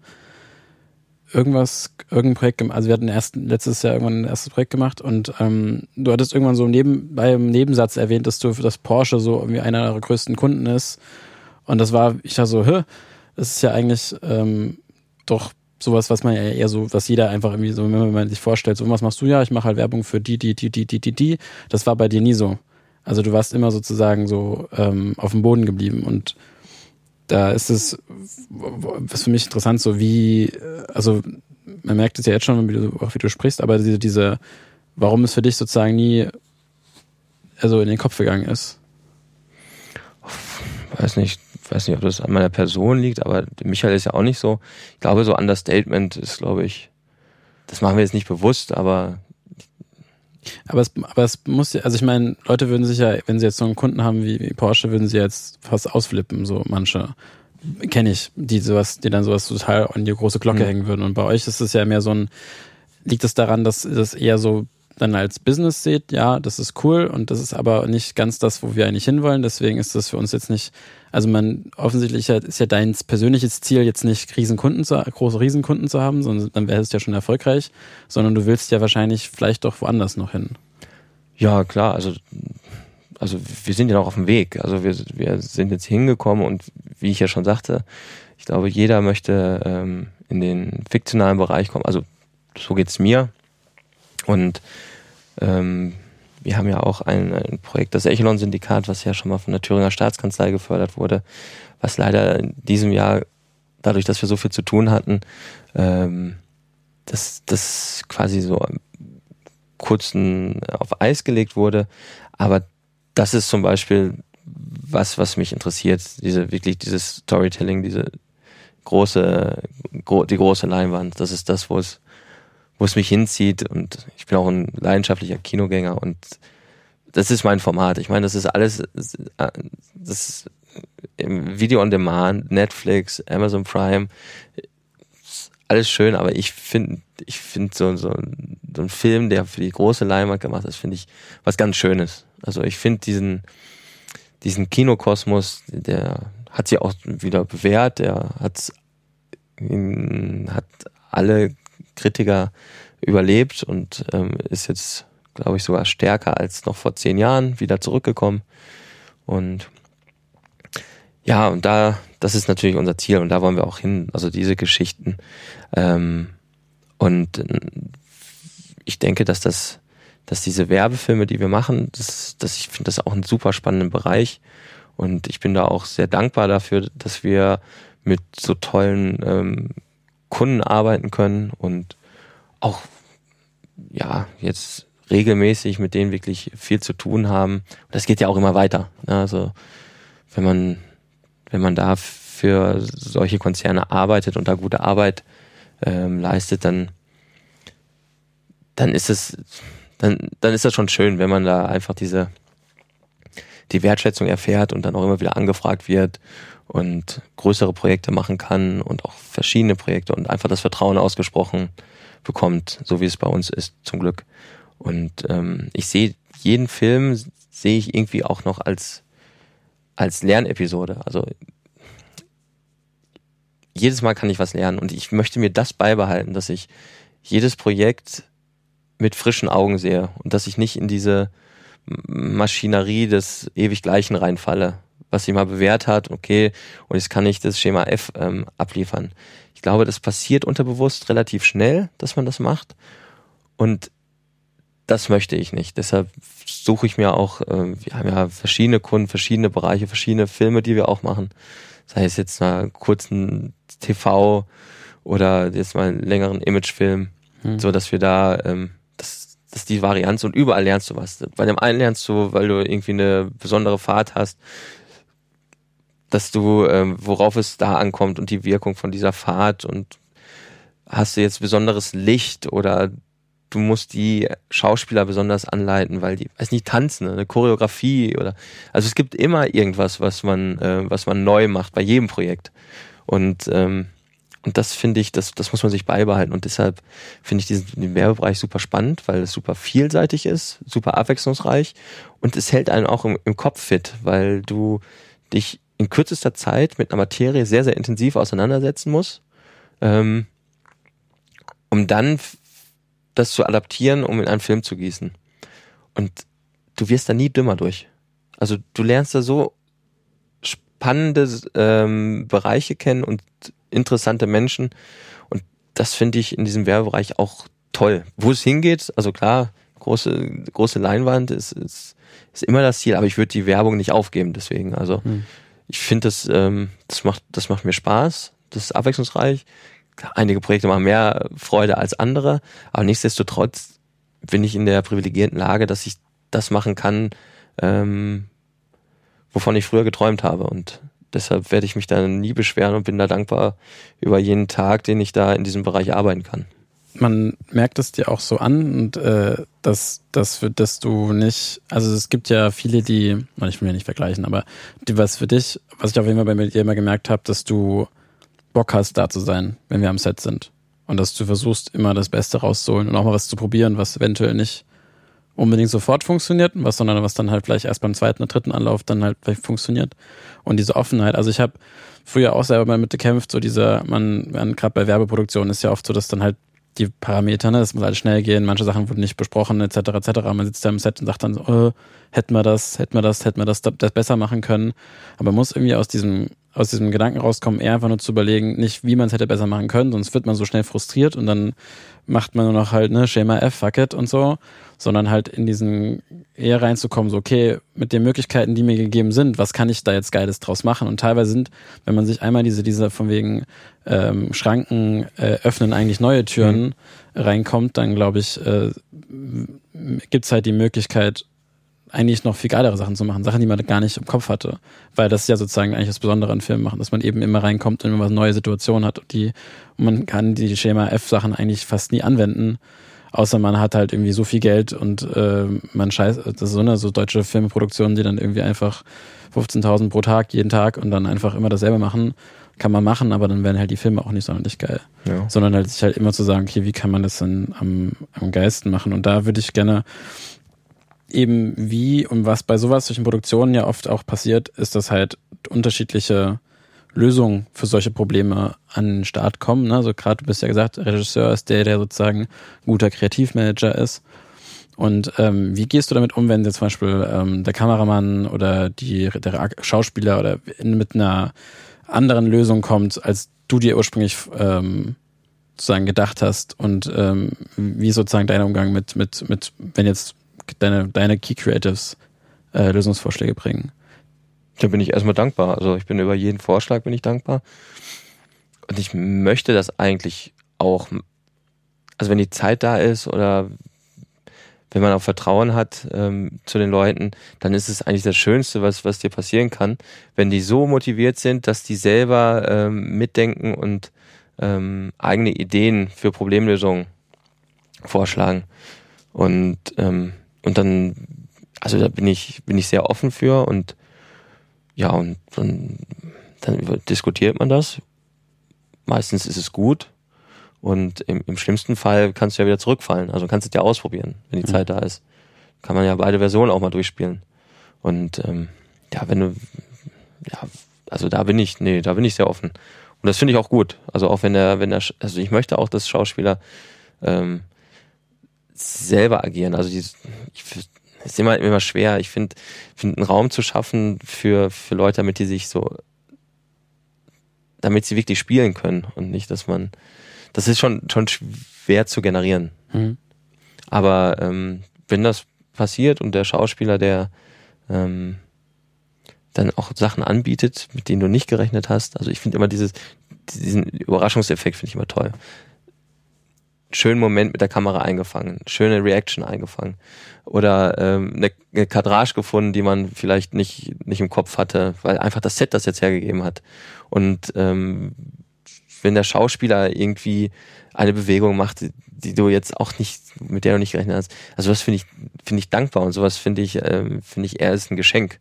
irgendwas, irgendein Projekt gemacht. Also wir hatten erst, letztes Jahr irgendwann ein erstes Projekt gemacht und ähm, du hattest irgendwann so neben, beim Nebensatz erwähnt, dass du, dass Porsche so irgendwie einer eurer größten Kunden ist. Und das war, ich dachte so, hä, das ist ja eigentlich ähm, doch sowas, was man ja eher so, was jeder einfach irgendwie so, wenn man sich vorstellt, so was machst du ja, ich mache halt Werbung für die, die, die, die, die, die, die. Das war bei dir nie so. Also du warst immer sozusagen so ähm, auf dem Boden geblieben und da ist es, was für mich interessant, so wie, also man merkt es ja jetzt schon, wie du, auch wie du sprichst, aber diese, diese, warum es für dich sozusagen nie also in den Kopf gegangen ist. Weiß nicht, weiß nicht, ob das an meiner Person liegt, aber Michael ist ja auch nicht so. Ich glaube, so Understatement ist, glaube ich, das machen wir jetzt nicht bewusst, aber aber es, aber es muss ja, also ich meine, Leute würden sich ja, wenn sie jetzt so einen Kunden haben wie, wie Porsche, würden sie jetzt fast ausflippen, so manche. Kenne ich, die sowas, die dann sowas total an die große Glocke mhm. hängen würden. Und bei euch ist es ja mehr so ein, liegt es daran, dass das eher so dann als Business seht, ja, das ist cool und das ist aber nicht ganz das, wo wir eigentlich hinwollen. Deswegen ist das für uns jetzt nicht, also man offensichtlich ist ja dein persönliches Ziel jetzt nicht Riesenkunden zu, große Riesenkunden zu haben, sondern dann wäre es ja schon erfolgreich, sondern du willst ja wahrscheinlich vielleicht doch woanders noch hin. Ja, klar, also also wir sind ja noch auf dem Weg. Also wir, wir sind jetzt hingekommen und wie ich ja schon sagte, ich glaube, jeder möchte ähm, in den fiktionalen Bereich kommen. Also so geht's mir. Und ähm, wir haben ja auch ein, ein Projekt, das Echelon-Syndikat, was ja schon mal von der Thüringer Staatskanzlei gefördert wurde, was leider in diesem Jahr, dadurch, dass wir so viel zu tun hatten, ähm, das, das quasi so kurzen auf Eis gelegt wurde. Aber das ist zum Beispiel was, was mich interessiert, diese wirklich dieses Storytelling, diese große, gro die große Leinwand. Das ist das, wo es wo es mich hinzieht und ich bin auch ein leidenschaftlicher Kinogänger und das ist mein Format. Ich meine, das ist alles, das ist Video on Demand, Netflix, Amazon Prime, alles schön, aber ich finde, ich finde so, so, so ein Film, der für die große Leinwand gemacht ist, finde ich was ganz Schönes. Also ich finde diesen, diesen Kinokosmos, der hat sich auch wieder bewährt, der hat, hat alle Kritiker überlebt und ähm, ist jetzt, glaube ich, sogar stärker als noch vor zehn Jahren wieder zurückgekommen. Und ja, und da, das ist natürlich unser Ziel und da wollen wir auch hin, also diese Geschichten. Ähm, und äh, ich denke, dass das, dass diese Werbefilme, die wir machen, das, das ich finde das auch einen super spannenden Bereich. Und ich bin da auch sehr dankbar dafür, dass wir mit so tollen ähm, Kunden arbeiten können und auch ja jetzt regelmäßig mit denen wirklich viel zu tun haben. Das geht ja auch immer weiter. Ne? Also wenn man wenn man da für solche Konzerne arbeitet und da gute Arbeit ähm, leistet, dann dann ist es dann dann ist das schon schön, wenn man da einfach diese die Wertschätzung erfährt und dann auch immer wieder angefragt wird und größere Projekte machen kann und auch verschiedene Projekte und einfach das Vertrauen ausgesprochen bekommt, so wie es bei uns ist, zum Glück. Und ähm, ich sehe jeden Film sehe ich irgendwie auch noch als als Lernepisode. Also jedes Mal kann ich was lernen und ich möchte mir das beibehalten, dass ich jedes Projekt mit frischen Augen sehe und dass ich nicht in diese Maschinerie des ewig Gleichen reinfalle, was sich mal bewährt hat, okay, und jetzt kann ich das Schema F ähm, abliefern. Ich glaube, das passiert unterbewusst relativ schnell, dass man das macht. Und das möchte ich nicht. Deshalb suche ich mir auch, äh, wir haben ja verschiedene Kunden, verschiedene Bereiche, verschiedene Filme, die wir auch machen. Sei es jetzt mal kurzen TV oder jetzt mal einen längeren Imagefilm, hm. so dass wir da ähm, das ist die Varianz und überall lernst du was. Bei dem einen lernst du, weil du irgendwie eine besondere Fahrt hast, dass du, ähm, worauf es da ankommt und die Wirkung von dieser Fahrt und hast du jetzt besonderes Licht oder du musst die Schauspieler besonders anleiten, weil die, weiß nicht, tanzen, eine Choreografie oder, also es gibt immer irgendwas, was man, äh, was man neu macht bei jedem Projekt. Und ähm, und das finde ich, das, das muss man sich beibehalten. Und deshalb finde ich diesen Werbebereich super spannend, weil es super vielseitig ist, super abwechslungsreich und es hält einen auch im, im Kopf fit, weil du dich in kürzester Zeit mit einer Materie sehr, sehr intensiv auseinandersetzen musst. Ähm, um dann das zu adaptieren, um in einen Film zu gießen. Und du wirst da nie dümmer durch. Also du lernst da so spannende ähm, Bereiche kennen und interessante Menschen. Und das finde ich in diesem Werbebereich auch toll. Wo es hingeht, also klar, große, große Leinwand ist, ist, ist immer das Ziel, aber ich würde die Werbung nicht aufgeben, deswegen. Also hm. ich finde das, ähm, das macht, das macht mir Spaß, das ist abwechslungsreich. Einige Projekte machen mehr Freude als andere, aber nichtsdestotrotz bin ich in der privilegierten Lage, dass ich das machen kann, ähm, wovon ich früher geträumt habe. Und deshalb werde ich mich da nie beschweren und bin da dankbar über jeden Tag, den ich da in diesem Bereich arbeiten kann. Man merkt es dir auch so an und äh, dass, dass, dass du nicht, also es gibt ja viele, die, ich will ja nicht vergleichen, aber die, was für dich, was ich auf jeden Fall bei dir immer gemerkt habe, dass du Bock hast, da zu sein, wenn wir am Set sind. Und dass du versuchst, immer das Beste rauszuholen und auch mal was zu probieren, was eventuell nicht unbedingt sofort funktioniert, was, sondern was dann halt vielleicht erst beim zweiten oder dritten Anlauf dann halt vielleicht funktioniert. Und diese Offenheit. Also ich habe früher auch selber mal mitgekämpft, so dieser, man, man gerade bei Werbeproduktionen ist ja oft so, dass dann halt die Parameter, ne, das muss alles schnell gehen, manche Sachen wurden nicht besprochen, etc. etc. Man sitzt da im Set und sagt dann so, oh, hätten wir das, hätten wir das, hätten wir das, das besser machen können. Aber man muss irgendwie aus diesem aus diesem Gedanken rauskommen, eher einfach nur zu überlegen, nicht wie man es hätte besser machen können, sonst wird man so schnell frustriert und dann macht man nur noch halt, ne, Schema F, fuck it und so, sondern halt in diesen eher reinzukommen, so, okay, mit den Möglichkeiten, die mir gegeben sind, was kann ich da jetzt Geiles draus machen? Und teilweise sind, wenn man sich einmal diese, diese von wegen ähm, Schranken äh, öffnen eigentlich neue Türen mhm. reinkommt, dann glaube ich, äh, gibt's halt die Möglichkeit, eigentlich noch viel geilere Sachen zu machen, Sachen, die man gar nicht im Kopf hatte. Weil das ist ja sozusagen eigentlich das Besondere an Filmen machen, dass man eben immer reinkommt und immer eine neue Situation hat und die, und man kann die Schema F-Sachen eigentlich fast nie anwenden, außer man hat halt irgendwie so viel Geld und äh, man scheißt, das ist so eine so deutsche Filmproduktionen, die dann irgendwie einfach 15.000 pro Tag jeden Tag und dann einfach immer dasselbe machen, kann man machen, aber dann werden halt die Filme auch nicht sonderlich geil. Ja. Sondern halt sich halt immer zu sagen, okay, wie kann man das dann am, am geilsten machen? Und da würde ich gerne eben wie und was bei sowas solchen Produktionen ja oft auch passiert, ist, dass halt unterschiedliche Lösungen für solche Probleme an den Start kommen. Ne? Also gerade, du bist ja gesagt, Regisseur ist der, der sozusagen guter Kreativmanager ist. Und ähm, wie gehst du damit um, wenn jetzt zum Beispiel ähm, der Kameramann oder die, der Schauspieler oder mit einer anderen Lösung kommt, als du dir ursprünglich ähm, sozusagen gedacht hast? Und ähm, wie sozusagen dein Umgang mit, mit, mit, wenn jetzt deine, deine Key Creatives äh, Lösungsvorschläge bringen. Da bin ich erstmal dankbar. Also ich bin über jeden Vorschlag bin ich dankbar. Und ich möchte das eigentlich auch, also wenn die Zeit da ist oder wenn man auch Vertrauen hat ähm, zu den Leuten, dann ist es eigentlich das Schönste, was, was dir passieren kann, wenn die so motiviert sind, dass die selber ähm, mitdenken und ähm, eigene Ideen für Problemlösungen vorschlagen. Und ähm, und dann, also da bin ich, bin ich sehr offen für und ja, und dann, dann diskutiert man das. Meistens ist es gut. Und im, im schlimmsten Fall kannst du ja wieder zurückfallen. Also kannst du es ja ausprobieren, wenn die mhm. Zeit da ist. Kann man ja beide Versionen auch mal durchspielen. Und ähm, ja, wenn du, ja, also da bin ich, nee, da bin ich sehr offen. Und das finde ich auch gut. Also auch wenn der, wenn der, also ich möchte auch, dass Schauspieler ähm, selber agieren. Also die, ich, ist immer, immer schwer. Ich finde, find einen Raum zu schaffen für, für Leute, damit die sich so, damit sie wirklich spielen können und nicht, dass man, das ist schon, schon schwer zu generieren. Mhm. Aber ähm, wenn das passiert und der Schauspieler, der ähm, dann auch Sachen anbietet, mit denen du nicht gerechnet hast, also ich finde immer dieses, diesen Überraschungseffekt finde ich immer toll schönen Moment mit der Kamera eingefangen, schöne Reaction eingefangen oder ähm, eine, eine Kadrage gefunden, die man vielleicht nicht nicht im Kopf hatte, weil einfach das Set das jetzt hergegeben hat. Und ähm, wenn der Schauspieler irgendwie eine Bewegung macht, die du jetzt auch nicht mit der du nicht gerechnet hast, also das finde ich finde ich dankbar und sowas finde ich ähm, finde ich eher ist ein Geschenk.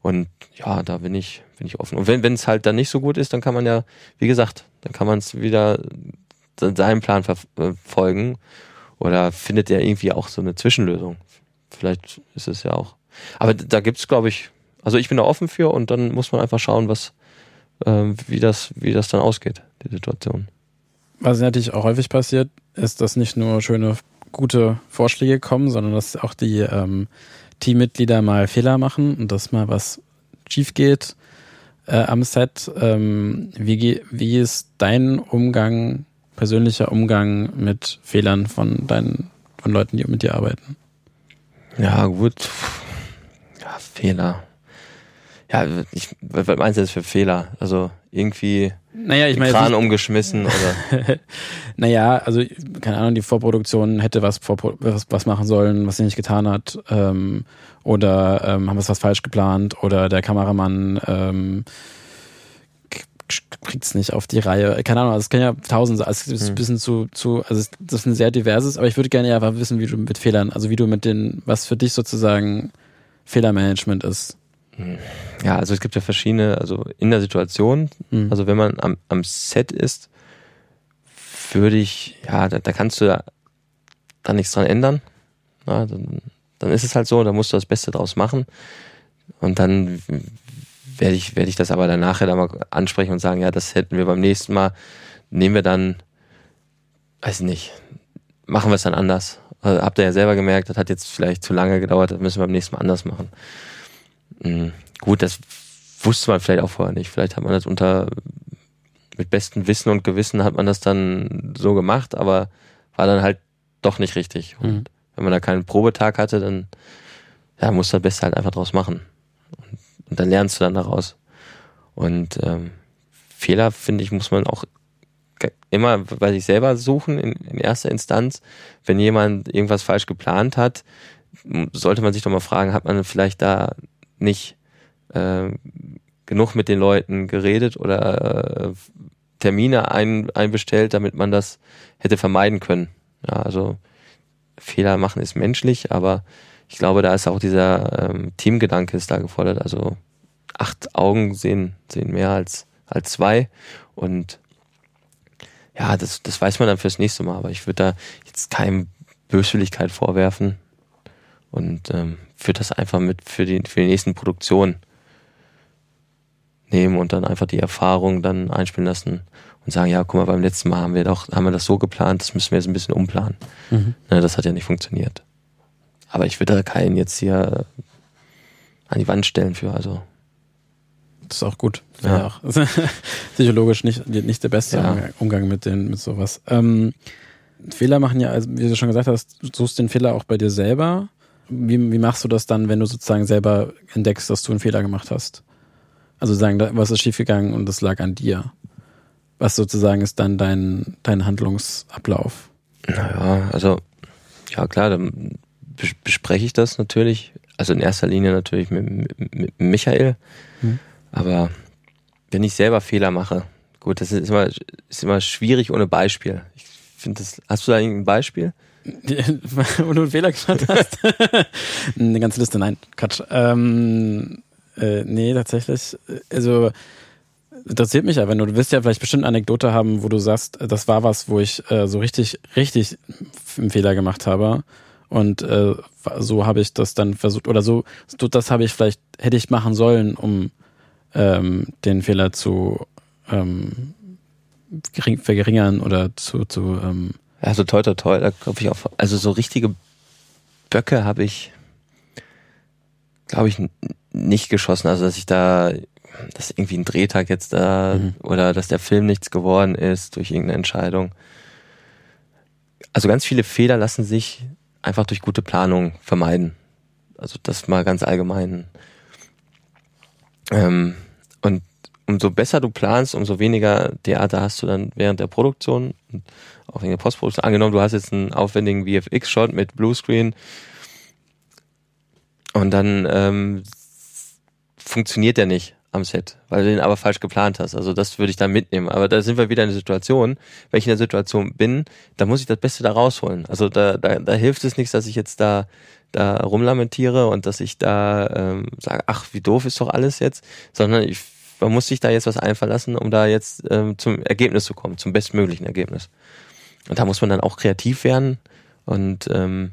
Und ja, da bin ich bin ich offen. Und wenn es halt dann nicht so gut ist, dann kann man ja, wie gesagt, dann kann man es wieder seinen Plan verfolgen oder findet er irgendwie auch so eine Zwischenlösung. Vielleicht ist es ja auch. Aber da gibt's, glaube ich, also ich bin da offen für und dann muss man einfach schauen, was, äh, wie das, wie das dann ausgeht, die Situation. Was natürlich auch häufig passiert, ist, dass nicht nur schöne, gute Vorschläge kommen, sondern dass auch die ähm, Teammitglieder mal Fehler machen und dass mal was schief geht äh, am Set. Ähm, wie, wie ist dein Umgang, persönlicher Umgang mit Fehlern von deinen, von Leuten, die mit dir arbeiten? Ja, gut. Ja, Fehler. Ja, ich, was meinst du jetzt für Fehler? Also irgendwie naja, ich meine, Kran umgeschmissen oder? [LAUGHS] naja, also keine Ahnung, die Vorproduktion hätte was, was, was machen sollen, was sie nicht getan hat, ähm, oder ähm, haben wir was falsch geplant, oder der Kameramann ähm, kriegt es nicht auf die Reihe. Keine Ahnung, also es kann ja tausend sein. Also es ist ein hm. bisschen zu, zu, also das ist ein sehr diverses, aber ich würde gerne ja wissen, wie du mit Fehlern, also wie du mit den, was für dich sozusagen Fehlermanagement ist. Ja, also es gibt ja verschiedene, also in der Situation, mhm. also wenn man am, am Set ist, würde ich, ja, da, da kannst du da, da nichts dran ändern. Ja, dann, dann ist es halt so, da musst du das Beste draus machen. Und dann werde ich, werde ich das aber dann nachher dann mal ansprechen und sagen, ja, das hätten wir beim nächsten Mal, nehmen wir dann, weiß nicht, machen wir es dann anders. Also, habt ihr ja selber gemerkt, das hat jetzt vielleicht zu lange gedauert, das müssen wir beim nächsten Mal anders machen. Mhm. Gut, das wusste man vielleicht auch vorher nicht. Vielleicht hat man das unter mit bestem Wissen und Gewissen hat man das dann so gemacht, aber war dann halt doch nicht richtig. Und mhm. wenn man da keinen Probetag hatte, dann ja, musst du das Beste halt einfach draus machen. Und, dann lernst du dann daraus. Und ähm, Fehler, finde ich, muss man auch immer bei sich selber suchen in, in erster Instanz. Wenn jemand irgendwas falsch geplant hat, sollte man sich doch mal fragen, hat man vielleicht da nicht äh, genug mit den Leuten geredet oder äh, Termine ein, einbestellt, damit man das hätte vermeiden können. Ja, also Fehler machen ist menschlich, aber ich glaube, da ist auch dieser ähm, Teamgedanke ist da gefordert. Also acht Augen sehen, sehen mehr als, als zwei. Und ja, das, das weiß man dann fürs nächste Mal. Aber ich würde da jetzt keine Böswilligkeit vorwerfen. Und ähm, würde das einfach mit für die, für die nächsten Produktionen nehmen und dann einfach die Erfahrung dann einspielen lassen und sagen, ja, guck mal, beim letzten Mal haben wir doch, haben wir das so geplant, das müssen wir jetzt ein bisschen umplanen. Mhm. Ne, das hat ja nicht funktioniert. Aber ich würde da keinen jetzt hier an die Wand stellen für, also. Das ist auch gut. Ja. auch. [LAUGHS] Psychologisch nicht, nicht der beste ja. Umgang mit den, mit sowas. Ähm, Fehler machen ja, also wie du schon gesagt hast, du suchst den Fehler auch bei dir selber wie, wie machst du das dann, wenn du sozusagen selber entdeckst, dass du einen Fehler gemacht hast? Also sagen, was ist schiefgegangen und das lag an dir. Was sozusagen ist dann dein, dein Handlungsablauf? Naja, also, ja klar, dann bespreche ich das natürlich. Also in erster Linie natürlich mit, mit, Michael. Hm. Aber wenn ich selber Fehler mache, gut, das ist immer, ist immer schwierig ohne Beispiel. Ich finde das, hast du da irgendein Beispiel? [LAUGHS] wo du einen Fehler gemacht hast. [LAUGHS] Eine ganze Liste, nein, Quatsch. Ähm, äh, nee, tatsächlich. Also interessiert mich ja, wenn du, du wirst ja vielleicht bestimmt eine Anekdote haben, wo du sagst, das war was, wo ich äh, so richtig, richtig einen Fehler gemacht habe. Und äh, so habe ich das dann versucht, oder so, das habe ich vielleicht, hätte ich machen sollen, um ähm, den Fehler zu ähm, verringern oder zu, zu ähm, also toll, toll, toll, da glaube ich auch. Also so richtige Böcke habe ich, glaube ich, nicht geschossen. Also dass ich da, dass irgendwie ein Drehtag jetzt da mhm. oder dass der Film nichts geworden ist durch irgendeine Entscheidung. Also ganz viele Fehler lassen sich einfach durch gute Planung vermeiden. Also das mal ganz allgemein. Ähm, und umso besser du planst, umso weniger Theater hast du dann während der Produktion und auch in der Postproduktion. Angenommen, du hast jetzt einen aufwendigen VFX-Shot mit Bluescreen und dann ähm, funktioniert der nicht am Set, weil du den aber falsch geplant hast. Also das würde ich dann mitnehmen. Aber da sind wir wieder in der Situation, wenn ich in der Situation bin, da muss ich das Beste da rausholen. Also da, da, da hilft es nichts, dass ich jetzt da da rumlamentiere und dass ich da ähm, sage, ach, wie doof ist doch alles jetzt, sondern ich man muss sich da jetzt was einfallen lassen, um da jetzt ähm, zum Ergebnis zu kommen, zum bestmöglichen Ergebnis. Und da muss man dann auch kreativ werden und ähm,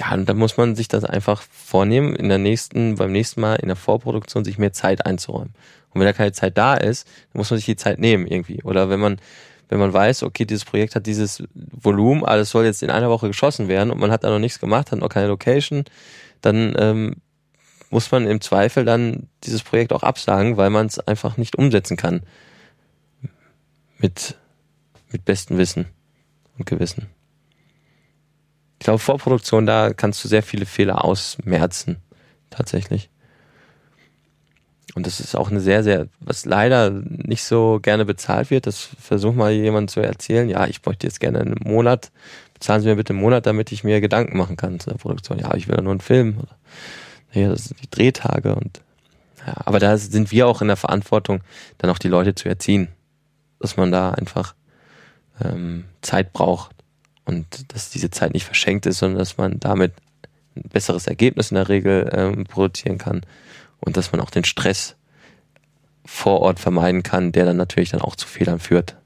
ja, und da muss man sich das einfach vornehmen, in der nächsten, beim nächsten Mal in der Vorproduktion sich mehr Zeit einzuräumen. Und wenn da keine Zeit da ist, dann muss man sich die Zeit nehmen irgendwie. Oder wenn man, wenn man weiß, okay, dieses Projekt hat dieses Volumen, alles soll jetzt in einer Woche geschossen werden und man hat da noch nichts gemacht, hat noch keine Location, dann ähm, muss man im Zweifel dann dieses Projekt auch absagen, weil man es einfach nicht umsetzen kann. Mit, mit bestem Wissen und Gewissen. Ich glaube, Vorproduktion, da kannst du sehr viele Fehler ausmerzen. Tatsächlich. Und das ist auch eine sehr, sehr, was leider nicht so gerne bezahlt wird. Das versucht mal jemand zu erzählen. Ja, ich möchte jetzt gerne einen Monat. Bezahlen Sie mir bitte einen Monat, damit ich mir Gedanken machen kann zu der Produktion. Ja, ich will ja nur einen Film. Ja, das sind die Drehtage und, ja, aber da sind wir auch in der Verantwortung, dann auch die Leute zu erziehen. Dass man da einfach, ähm, Zeit braucht und dass diese Zeit nicht verschenkt ist, sondern dass man damit ein besseres Ergebnis in der Regel ähm, produzieren kann und dass man auch den Stress vor Ort vermeiden kann, der dann natürlich dann auch zu Fehlern führt.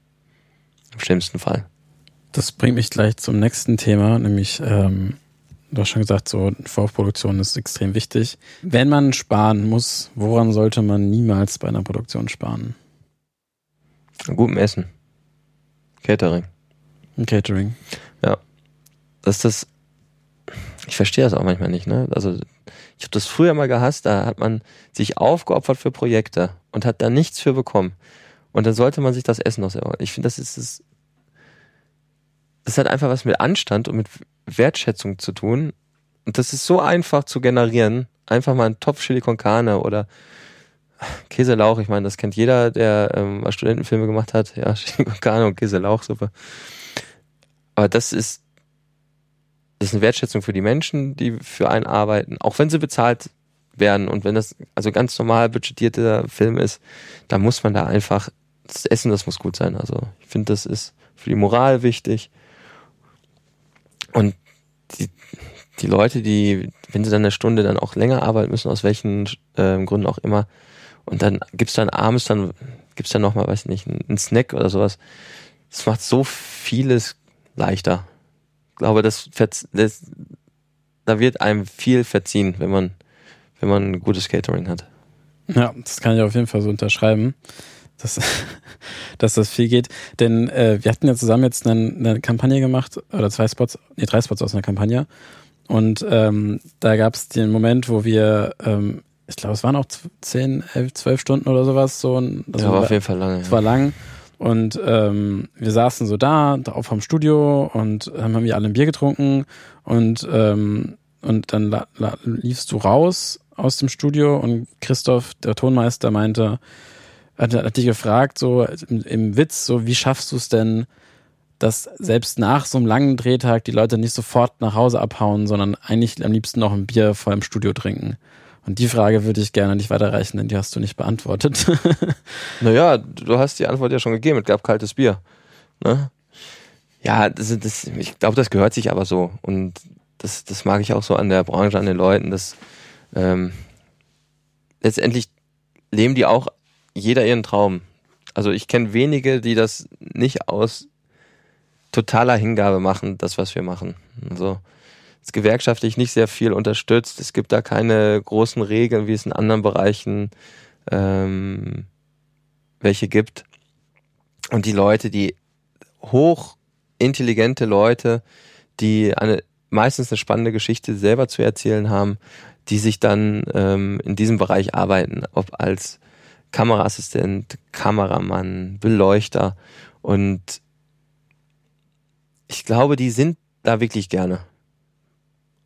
Im schlimmsten Fall. Das bringt mich gleich zum nächsten Thema, nämlich ähm, du hast schon gesagt, so Vorproduktion ist extrem wichtig. Wenn man sparen muss, woran sollte man niemals bei einer Produktion sparen? An gutem Essen. Catering. Catering. Ja. Das. Ich verstehe das auch manchmal nicht, ne? Also ich habe das früher mal gehasst, da hat man sich aufgeopfert für Projekte und hat da nichts für bekommen. Und dann sollte man sich das Essen noch selber. Ich finde, das ist das. Das hat einfach was mit Anstand und mit Wertschätzung zu tun. Und das ist so einfach zu generieren. Einfach mal einen Topf Chili con Carne oder Käselauch. Ich meine, das kennt jeder, der ähm, mal Studentenfilme gemacht hat. Ja, [LAUGHS] Chili con Carne und Käselauchsuppe. Aber das ist das ist eine Wertschätzung für die Menschen, die für einen arbeiten, auch wenn sie bezahlt werden und wenn das also ganz normal budgetierter Film ist, dann muss man da einfach das Essen, das muss gut sein. Also ich finde, das ist für die Moral wichtig. Und die, die Leute, die, wenn sie dann eine Stunde dann auch länger arbeiten müssen, aus welchen äh, Gründen auch immer, und dann gibt's dann abends, dann gibt's dann nochmal, weiß ich nicht, einen Snack oder sowas. Das macht so vieles leichter glaube, das, das, da wird einem viel verziehen, wenn man, wenn man ein gutes Catering hat. Ja, das kann ich auf jeden Fall so unterschreiben, dass, [LAUGHS] dass das viel geht. Denn äh, wir hatten ja zusammen jetzt eine, eine Kampagne gemacht, oder zwei Spots, nee, drei Spots aus einer Kampagne. Und ähm, da gab es den Moment, wo wir, ähm, ich glaube, es waren auch zehn, elf, zwölf Stunden oder sowas. So, das ja, war auf jeden Fall lange. Es ja. war lang. Und ähm, wir saßen so da, da vom Studio und haben wir alle ein Bier getrunken und, ähm, und dann liefst du raus aus dem Studio und Christoph, der Tonmeister, meinte, hat, hat dich gefragt, so im, im Witz, so wie schaffst du es denn, dass selbst nach so einem langen Drehtag die Leute nicht sofort nach Hause abhauen, sondern eigentlich am liebsten noch ein Bier vor dem Studio trinken. Und die Frage würde ich gerne nicht weiterreichen, denn die hast du nicht beantwortet. [LAUGHS] naja, du hast die Antwort ja schon gegeben, es gab kaltes Bier. Ne? Ja, das, das, ich glaube, das gehört sich aber so. Und das, das mag ich auch so an der Branche, an den Leuten, dass ähm, letztendlich leben die auch jeder ihren Traum. Also ich kenne wenige, die das nicht aus totaler Hingabe machen, das, was wir machen. Also ist gewerkschaftlich nicht sehr viel unterstützt. Es gibt da keine großen Regeln, wie es in anderen Bereichen ähm, welche gibt. Und die Leute, die hochintelligente Leute, die eine meistens eine spannende Geschichte selber zu erzählen haben, die sich dann ähm, in diesem Bereich arbeiten, ob als Kameraassistent, Kameramann, Beleuchter und ich glaube, die sind da wirklich gerne.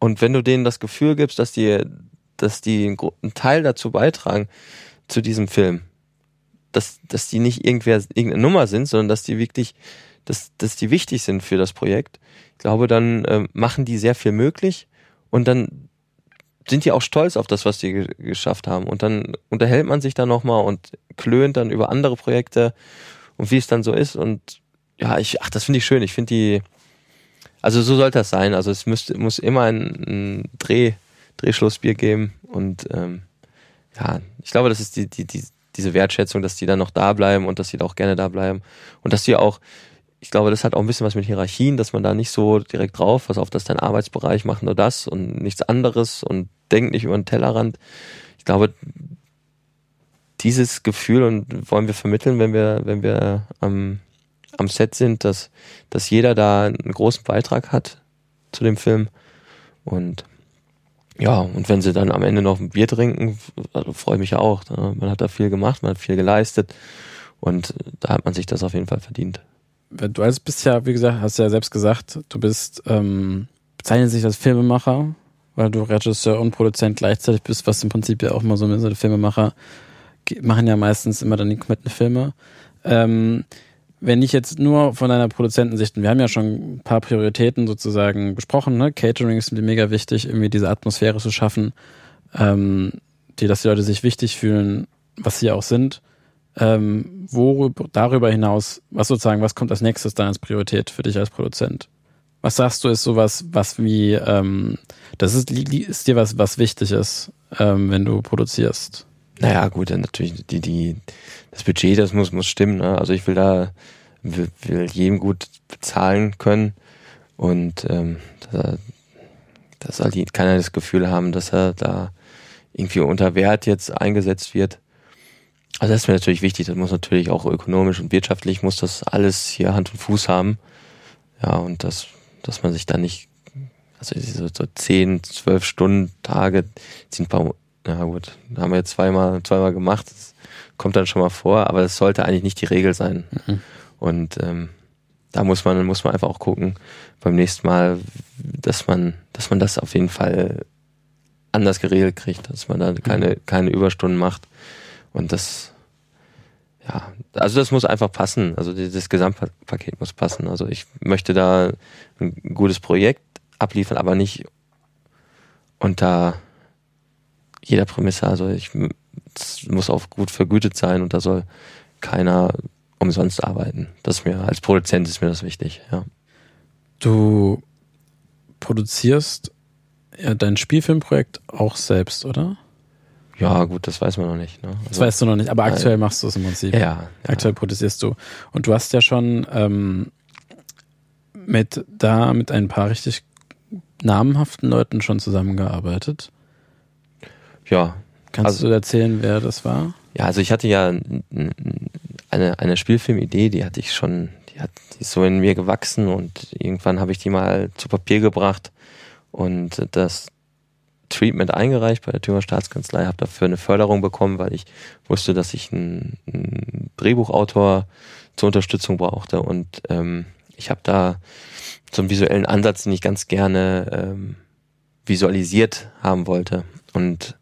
Und wenn du denen das Gefühl gibst, dass die, dass die einen Teil dazu beitragen, zu diesem Film, dass, dass die nicht irgendwer, irgendeine Nummer sind, sondern dass die wirklich, dass, dass die wichtig sind für das Projekt, ich glaube, dann äh, machen die sehr viel möglich und dann sind die auch stolz auf das, was die ge geschafft haben. Und dann unterhält man sich da nochmal und klönt dann über andere Projekte und wie es dann so ist. Und ja, ich, ach, das finde ich schön. Ich finde die, also so sollte das sein. Also es müsste, muss immer ein, ein Dreh, Drehschlussbier geben. Und ähm, ja, ich glaube, das ist die, die, die, diese Wertschätzung, dass die dann noch da bleiben und dass die da auch gerne da bleiben. Und dass die auch, ich glaube, das hat auch ein bisschen was mit Hierarchien, dass man da nicht so direkt drauf, was auf das dein Arbeitsbereich macht nur das und nichts anderes und denkt nicht über den Tellerrand. Ich glaube, dieses Gefühl und wollen wir vermitteln, wenn wir, wenn wir am am Set sind, dass, dass jeder da einen großen Beitrag hat zu dem Film. Und ja, und wenn sie dann am Ende noch ein Bier trinken, also freue ich mich auch. Ne? Man hat da viel gemacht, man hat viel geleistet und da hat man sich das auf jeden Fall verdient. Du bist ja, wie gesagt, hast ja selbst gesagt, du bist, ähm, bezeichnest dich als Filmemacher, weil du Regisseur und Produzent gleichzeitig bist, was im Prinzip ja auch mal so eine Filmemacher machen ja meistens immer dann die kompletten Filme. Ähm, wenn ich jetzt nur von deiner Produzentensicht, wir haben ja schon ein paar Prioritäten sozusagen besprochen, ne? Catering ist mir mega wichtig, irgendwie diese Atmosphäre zu schaffen, ähm, die, dass die Leute sich wichtig fühlen, was sie auch sind. Ähm, worüber, darüber hinaus, was sozusagen, was kommt als nächstes dann als Priorität für dich als Produzent? Was sagst du, ist sowas, was wie, ähm, das ist, ist dir was, was wichtig ist, ähm, wenn du produzierst? Naja, gut, dann natürlich die, die, das Budget, das muss, muss stimmen. Ne? Also ich will da, will, will jedem gut bezahlen können und ähm, da, dass halt keiner das Gefühl haben, dass er da irgendwie unter Wert jetzt eingesetzt wird. Also das ist mir natürlich wichtig, das muss natürlich auch ökonomisch und wirtschaftlich muss das alles hier Hand und Fuß haben. Ja, und das, dass man sich da nicht, also so, so zehn, zwölf Stunden Tage sind bei ja gut, haben wir jetzt zweimal, zweimal gemacht. Das kommt dann schon mal vor, aber das sollte eigentlich nicht die Regel sein. Mhm. Und ähm, da muss man, muss man einfach auch gucken beim nächsten Mal, dass man, dass man das auf jeden Fall anders geregelt kriegt, dass man da keine, mhm. keine Überstunden macht. Und das, ja, also das muss einfach passen. Also das Gesamtpaket muss passen. Also ich möchte da ein gutes Projekt abliefern, aber nicht unter jeder Prämisse. Also ich muss auch gut vergütet sein und da soll keiner umsonst arbeiten. Das ist mir als Produzent ist mir das wichtig. Ja. Du produzierst ja dein Spielfilmprojekt auch selbst, oder? Ja, gut, das weiß man noch nicht. Ne? Also, das weißt du noch nicht, aber aktuell machst du es im Prinzip. Ja. Aktuell ja. produzierst du. Und du hast ja schon ähm, mit da mit ein paar richtig namenhaften Leuten schon zusammengearbeitet. Ja. Kannst also, du erzählen, wer das war? Ja, also ich hatte ja eine, eine Spielfilmidee, die hatte ich schon, die hat die ist so in mir gewachsen und irgendwann habe ich die mal zu Papier gebracht und das Treatment eingereicht bei der Thüringer Staatskanzlei, habe dafür eine Förderung bekommen, weil ich wusste, dass ich einen, einen Drehbuchautor zur Unterstützung brauchte und ähm, ich habe da so einen visuellen Ansatz, den ich ganz gerne ähm, visualisiert haben wollte und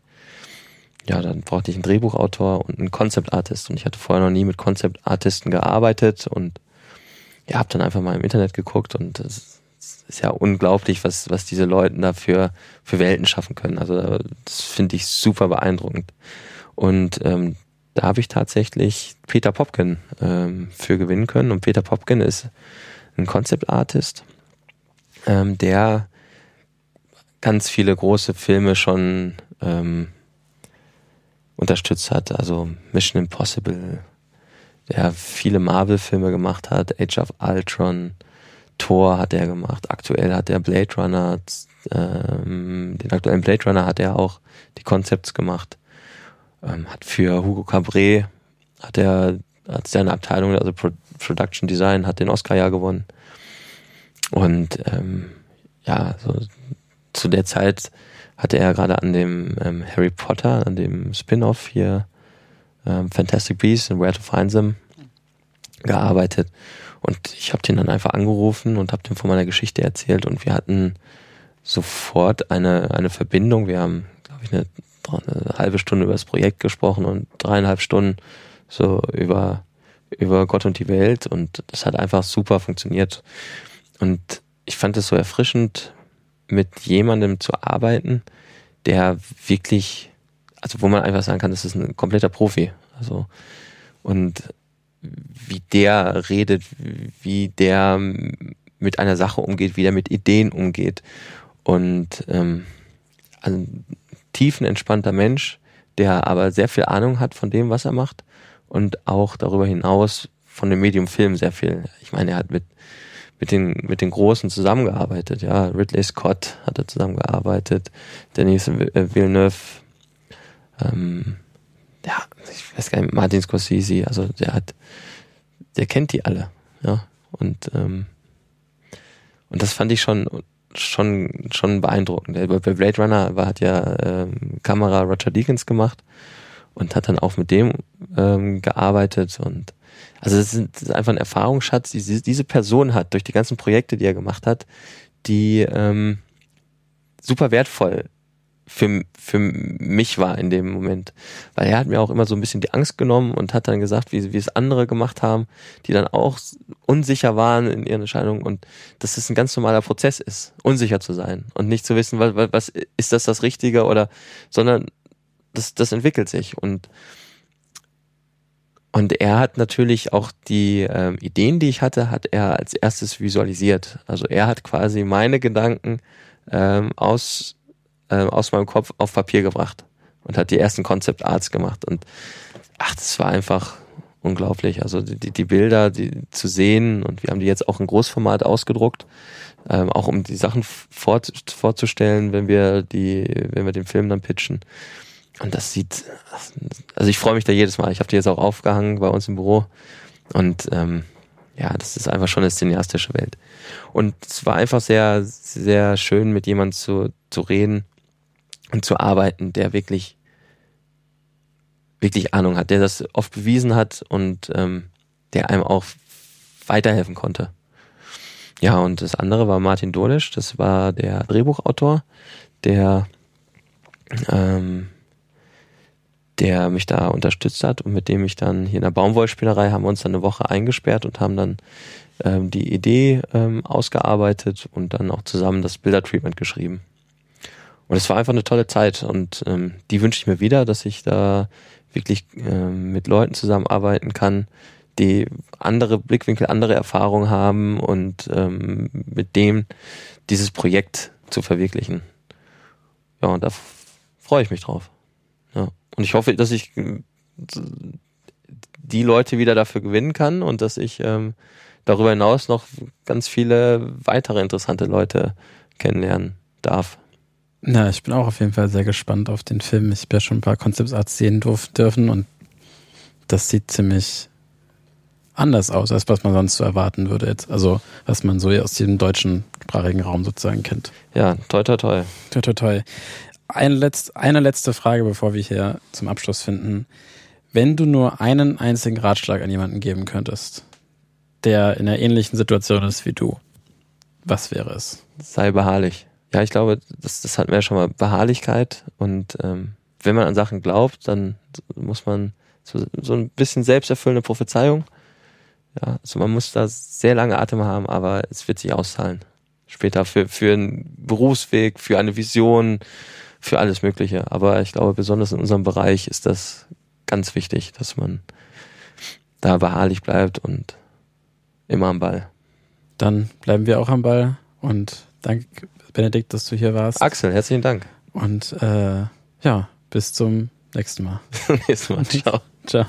ja, dann brauchte ich einen Drehbuchautor und einen Concept Artist und ich hatte vorher noch nie mit Concept Artisten gearbeitet und ja, habe dann einfach mal im Internet geguckt und das ist ja unglaublich, was was diese Leute da für, für Welten schaffen können. Also das finde ich super beeindruckend. Und ähm, da habe ich tatsächlich Peter Popkin ähm, für gewinnen können und Peter Popkin ist ein Concept Artist, ähm, der ganz viele große Filme schon ähm, unterstützt hat. Also Mission Impossible, der viele Marvel-Filme gemacht hat, Age of Ultron, Thor hat er gemacht. Aktuell hat er Blade Runner, ähm, den aktuellen Blade Runner hat er auch die Concepts gemacht. Ähm, hat für Hugo Cabret hat er hat seine Abteilung, also Pro Production Design, hat den Oscar ja gewonnen. Und ähm, ja, so zu der Zeit hatte er gerade an dem ähm, Harry Potter, an dem Spin-off hier ähm, Fantastic Beasts and Where to Find Them gearbeitet. Und ich habe den dann einfach angerufen und habe dem von meiner Geschichte erzählt und wir hatten sofort eine, eine Verbindung. Wir haben, glaube ich, eine, eine halbe Stunde über das Projekt gesprochen und dreieinhalb Stunden so über, über Gott und die Welt und das hat einfach super funktioniert. Und ich fand es so erfrischend, mit jemandem zu arbeiten, der wirklich, also wo man einfach sagen kann, das ist ein kompletter Profi. Also und wie der redet, wie der mit einer Sache umgeht, wie der mit Ideen umgeht. Und ähm, ein tiefenentspannter Mensch, der aber sehr viel Ahnung hat von dem, was er macht und auch darüber hinaus von dem Medium Film sehr viel. Ich meine, er hat mit mit den, mit den Großen zusammengearbeitet. Ja, Ridley Scott hat er zusammengearbeitet, Denis Villeneuve, ähm, ja, ich weiß gar nicht, Martin Scorsese, also der hat, der kennt die alle. Ja, und, ähm, und das fand ich schon, schon, schon beeindruckend. Bei Blade Runner war, hat ja ähm, Kamera Roger Deakins gemacht und hat dann auch mit dem ähm, gearbeitet und also das ist, einfach ein Erfahrungsschatz, die diese Person hat durch die ganzen Projekte, die er gemacht hat, die ähm, super wertvoll für, für mich war in dem Moment. Weil er hat mir auch immer so ein bisschen die Angst genommen und hat dann gesagt, wie, wie es andere gemacht haben, die dann auch unsicher waren in ihren Entscheidungen und dass es ein ganz normaler Prozess ist, unsicher zu sein und nicht zu wissen, was, was ist das das Richtige oder, sondern das, das entwickelt sich und und er hat natürlich auch die ähm, Ideen, die ich hatte, hat er als erstes visualisiert. Also er hat quasi meine Gedanken ähm, aus, ähm, aus meinem Kopf auf Papier gebracht und hat die ersten Concept Arts gemacht. Und ach, das war einfach unglaublich. Also die, die Bilder die zu sehen und wir haben die jetzt auch in Großformat ausgedruckt, ähm, auch um die Sachen vor, vorzustellen, wenn wir die, wenn wir den Film dann pitchen. Und das sieht, also ich freue mich da jedes Mal. Ich habe die jetzt auch aufgehangen bei uns im Büro. Und ähm, ja, das ist einfach schon eine cineastische Welt. Und es war einfach sehr, sehr schön, mit jemandem zu, zu reden und zu arbeiten, der wirklich, wirklich Ahnung hat, der das oft bewiesen hat und ähm, der einem auch weiterhelfen konnte. Ja, und das andere war Martin Dolisch, das war der Drehbuchautor, der ähm, der mich da unterstützt hat und mit dem ich dann hier in der Baumwollspielerei haben wir uns dann eine Woche eingesperrt und haben dann ähm, die Idee ähm, ausgearbeitet und dann auch zusammen das Bildertreatment geschrieben. Und es war einfach eine tolle Zeit und ähm, die wünsche ich mir wieder, dass ich da wirklich ähm, mit Leuten zusammenarbeiten kann, die andere Blickwinkel, andere Erfahrungen haben und ähm, mit dem dieses Projekt zu verwirklichen. Ja, und da freue ich mich drauf. Und ich hoffe, dass ich äh, die Leute wieder dafür gewinnen kann und dass ich ähm, darüber hinaus noch ganz viele weitere interessante Leute kennenlernen darf. Ja, ich bin auch auf jeden Fall sehr gespannt auf den Film. Ich habe ja schon ein paar Konzeptarts sehen dürfen und das sieht ziemlich anders aus, als was man sonst so erwarten würde jetzt. Also, was man so aus dem deutschen sprachigen Raum sozusagen kennt. Ja, toi, toi, toi. Toi, toi, toi eine, letzt, eine letzte Frage, bevor wir hier zum Abschluss finden. Wenn du nur einen einzigen Ratschlag an jemanden geben könntest, der in einer ähnlichen Situation ist wie du, was wäre es? Sei beharrlich. Ja, ich glaube, das, das hatten wir ja schon mal. Beharrlichkeit und ähm, wenn man an Sachen glaubt, dann muss man so, so ein bisschen selbsterfüllende Prophezeiung. Ja, also man muss da sehr lange Atem haben, aber es wird sich auszahlen. Später für, für einen Berufsweg, für eine Vision, für alles Mögliche. Aber ich glaube, besonders in unserem Bereich ist das ganz wichtig, dass man da beharrlich bleibt und immer am Ball. Dann bleiben wir auch am Ball und danke, Benedikt, dass du hier warst. Axel, herzlichen Dank. Und äh, ja, bis zum nächsten Mal. [LAUGHS] nächsten Mal. [LAUGHS] Ciao. Ciao.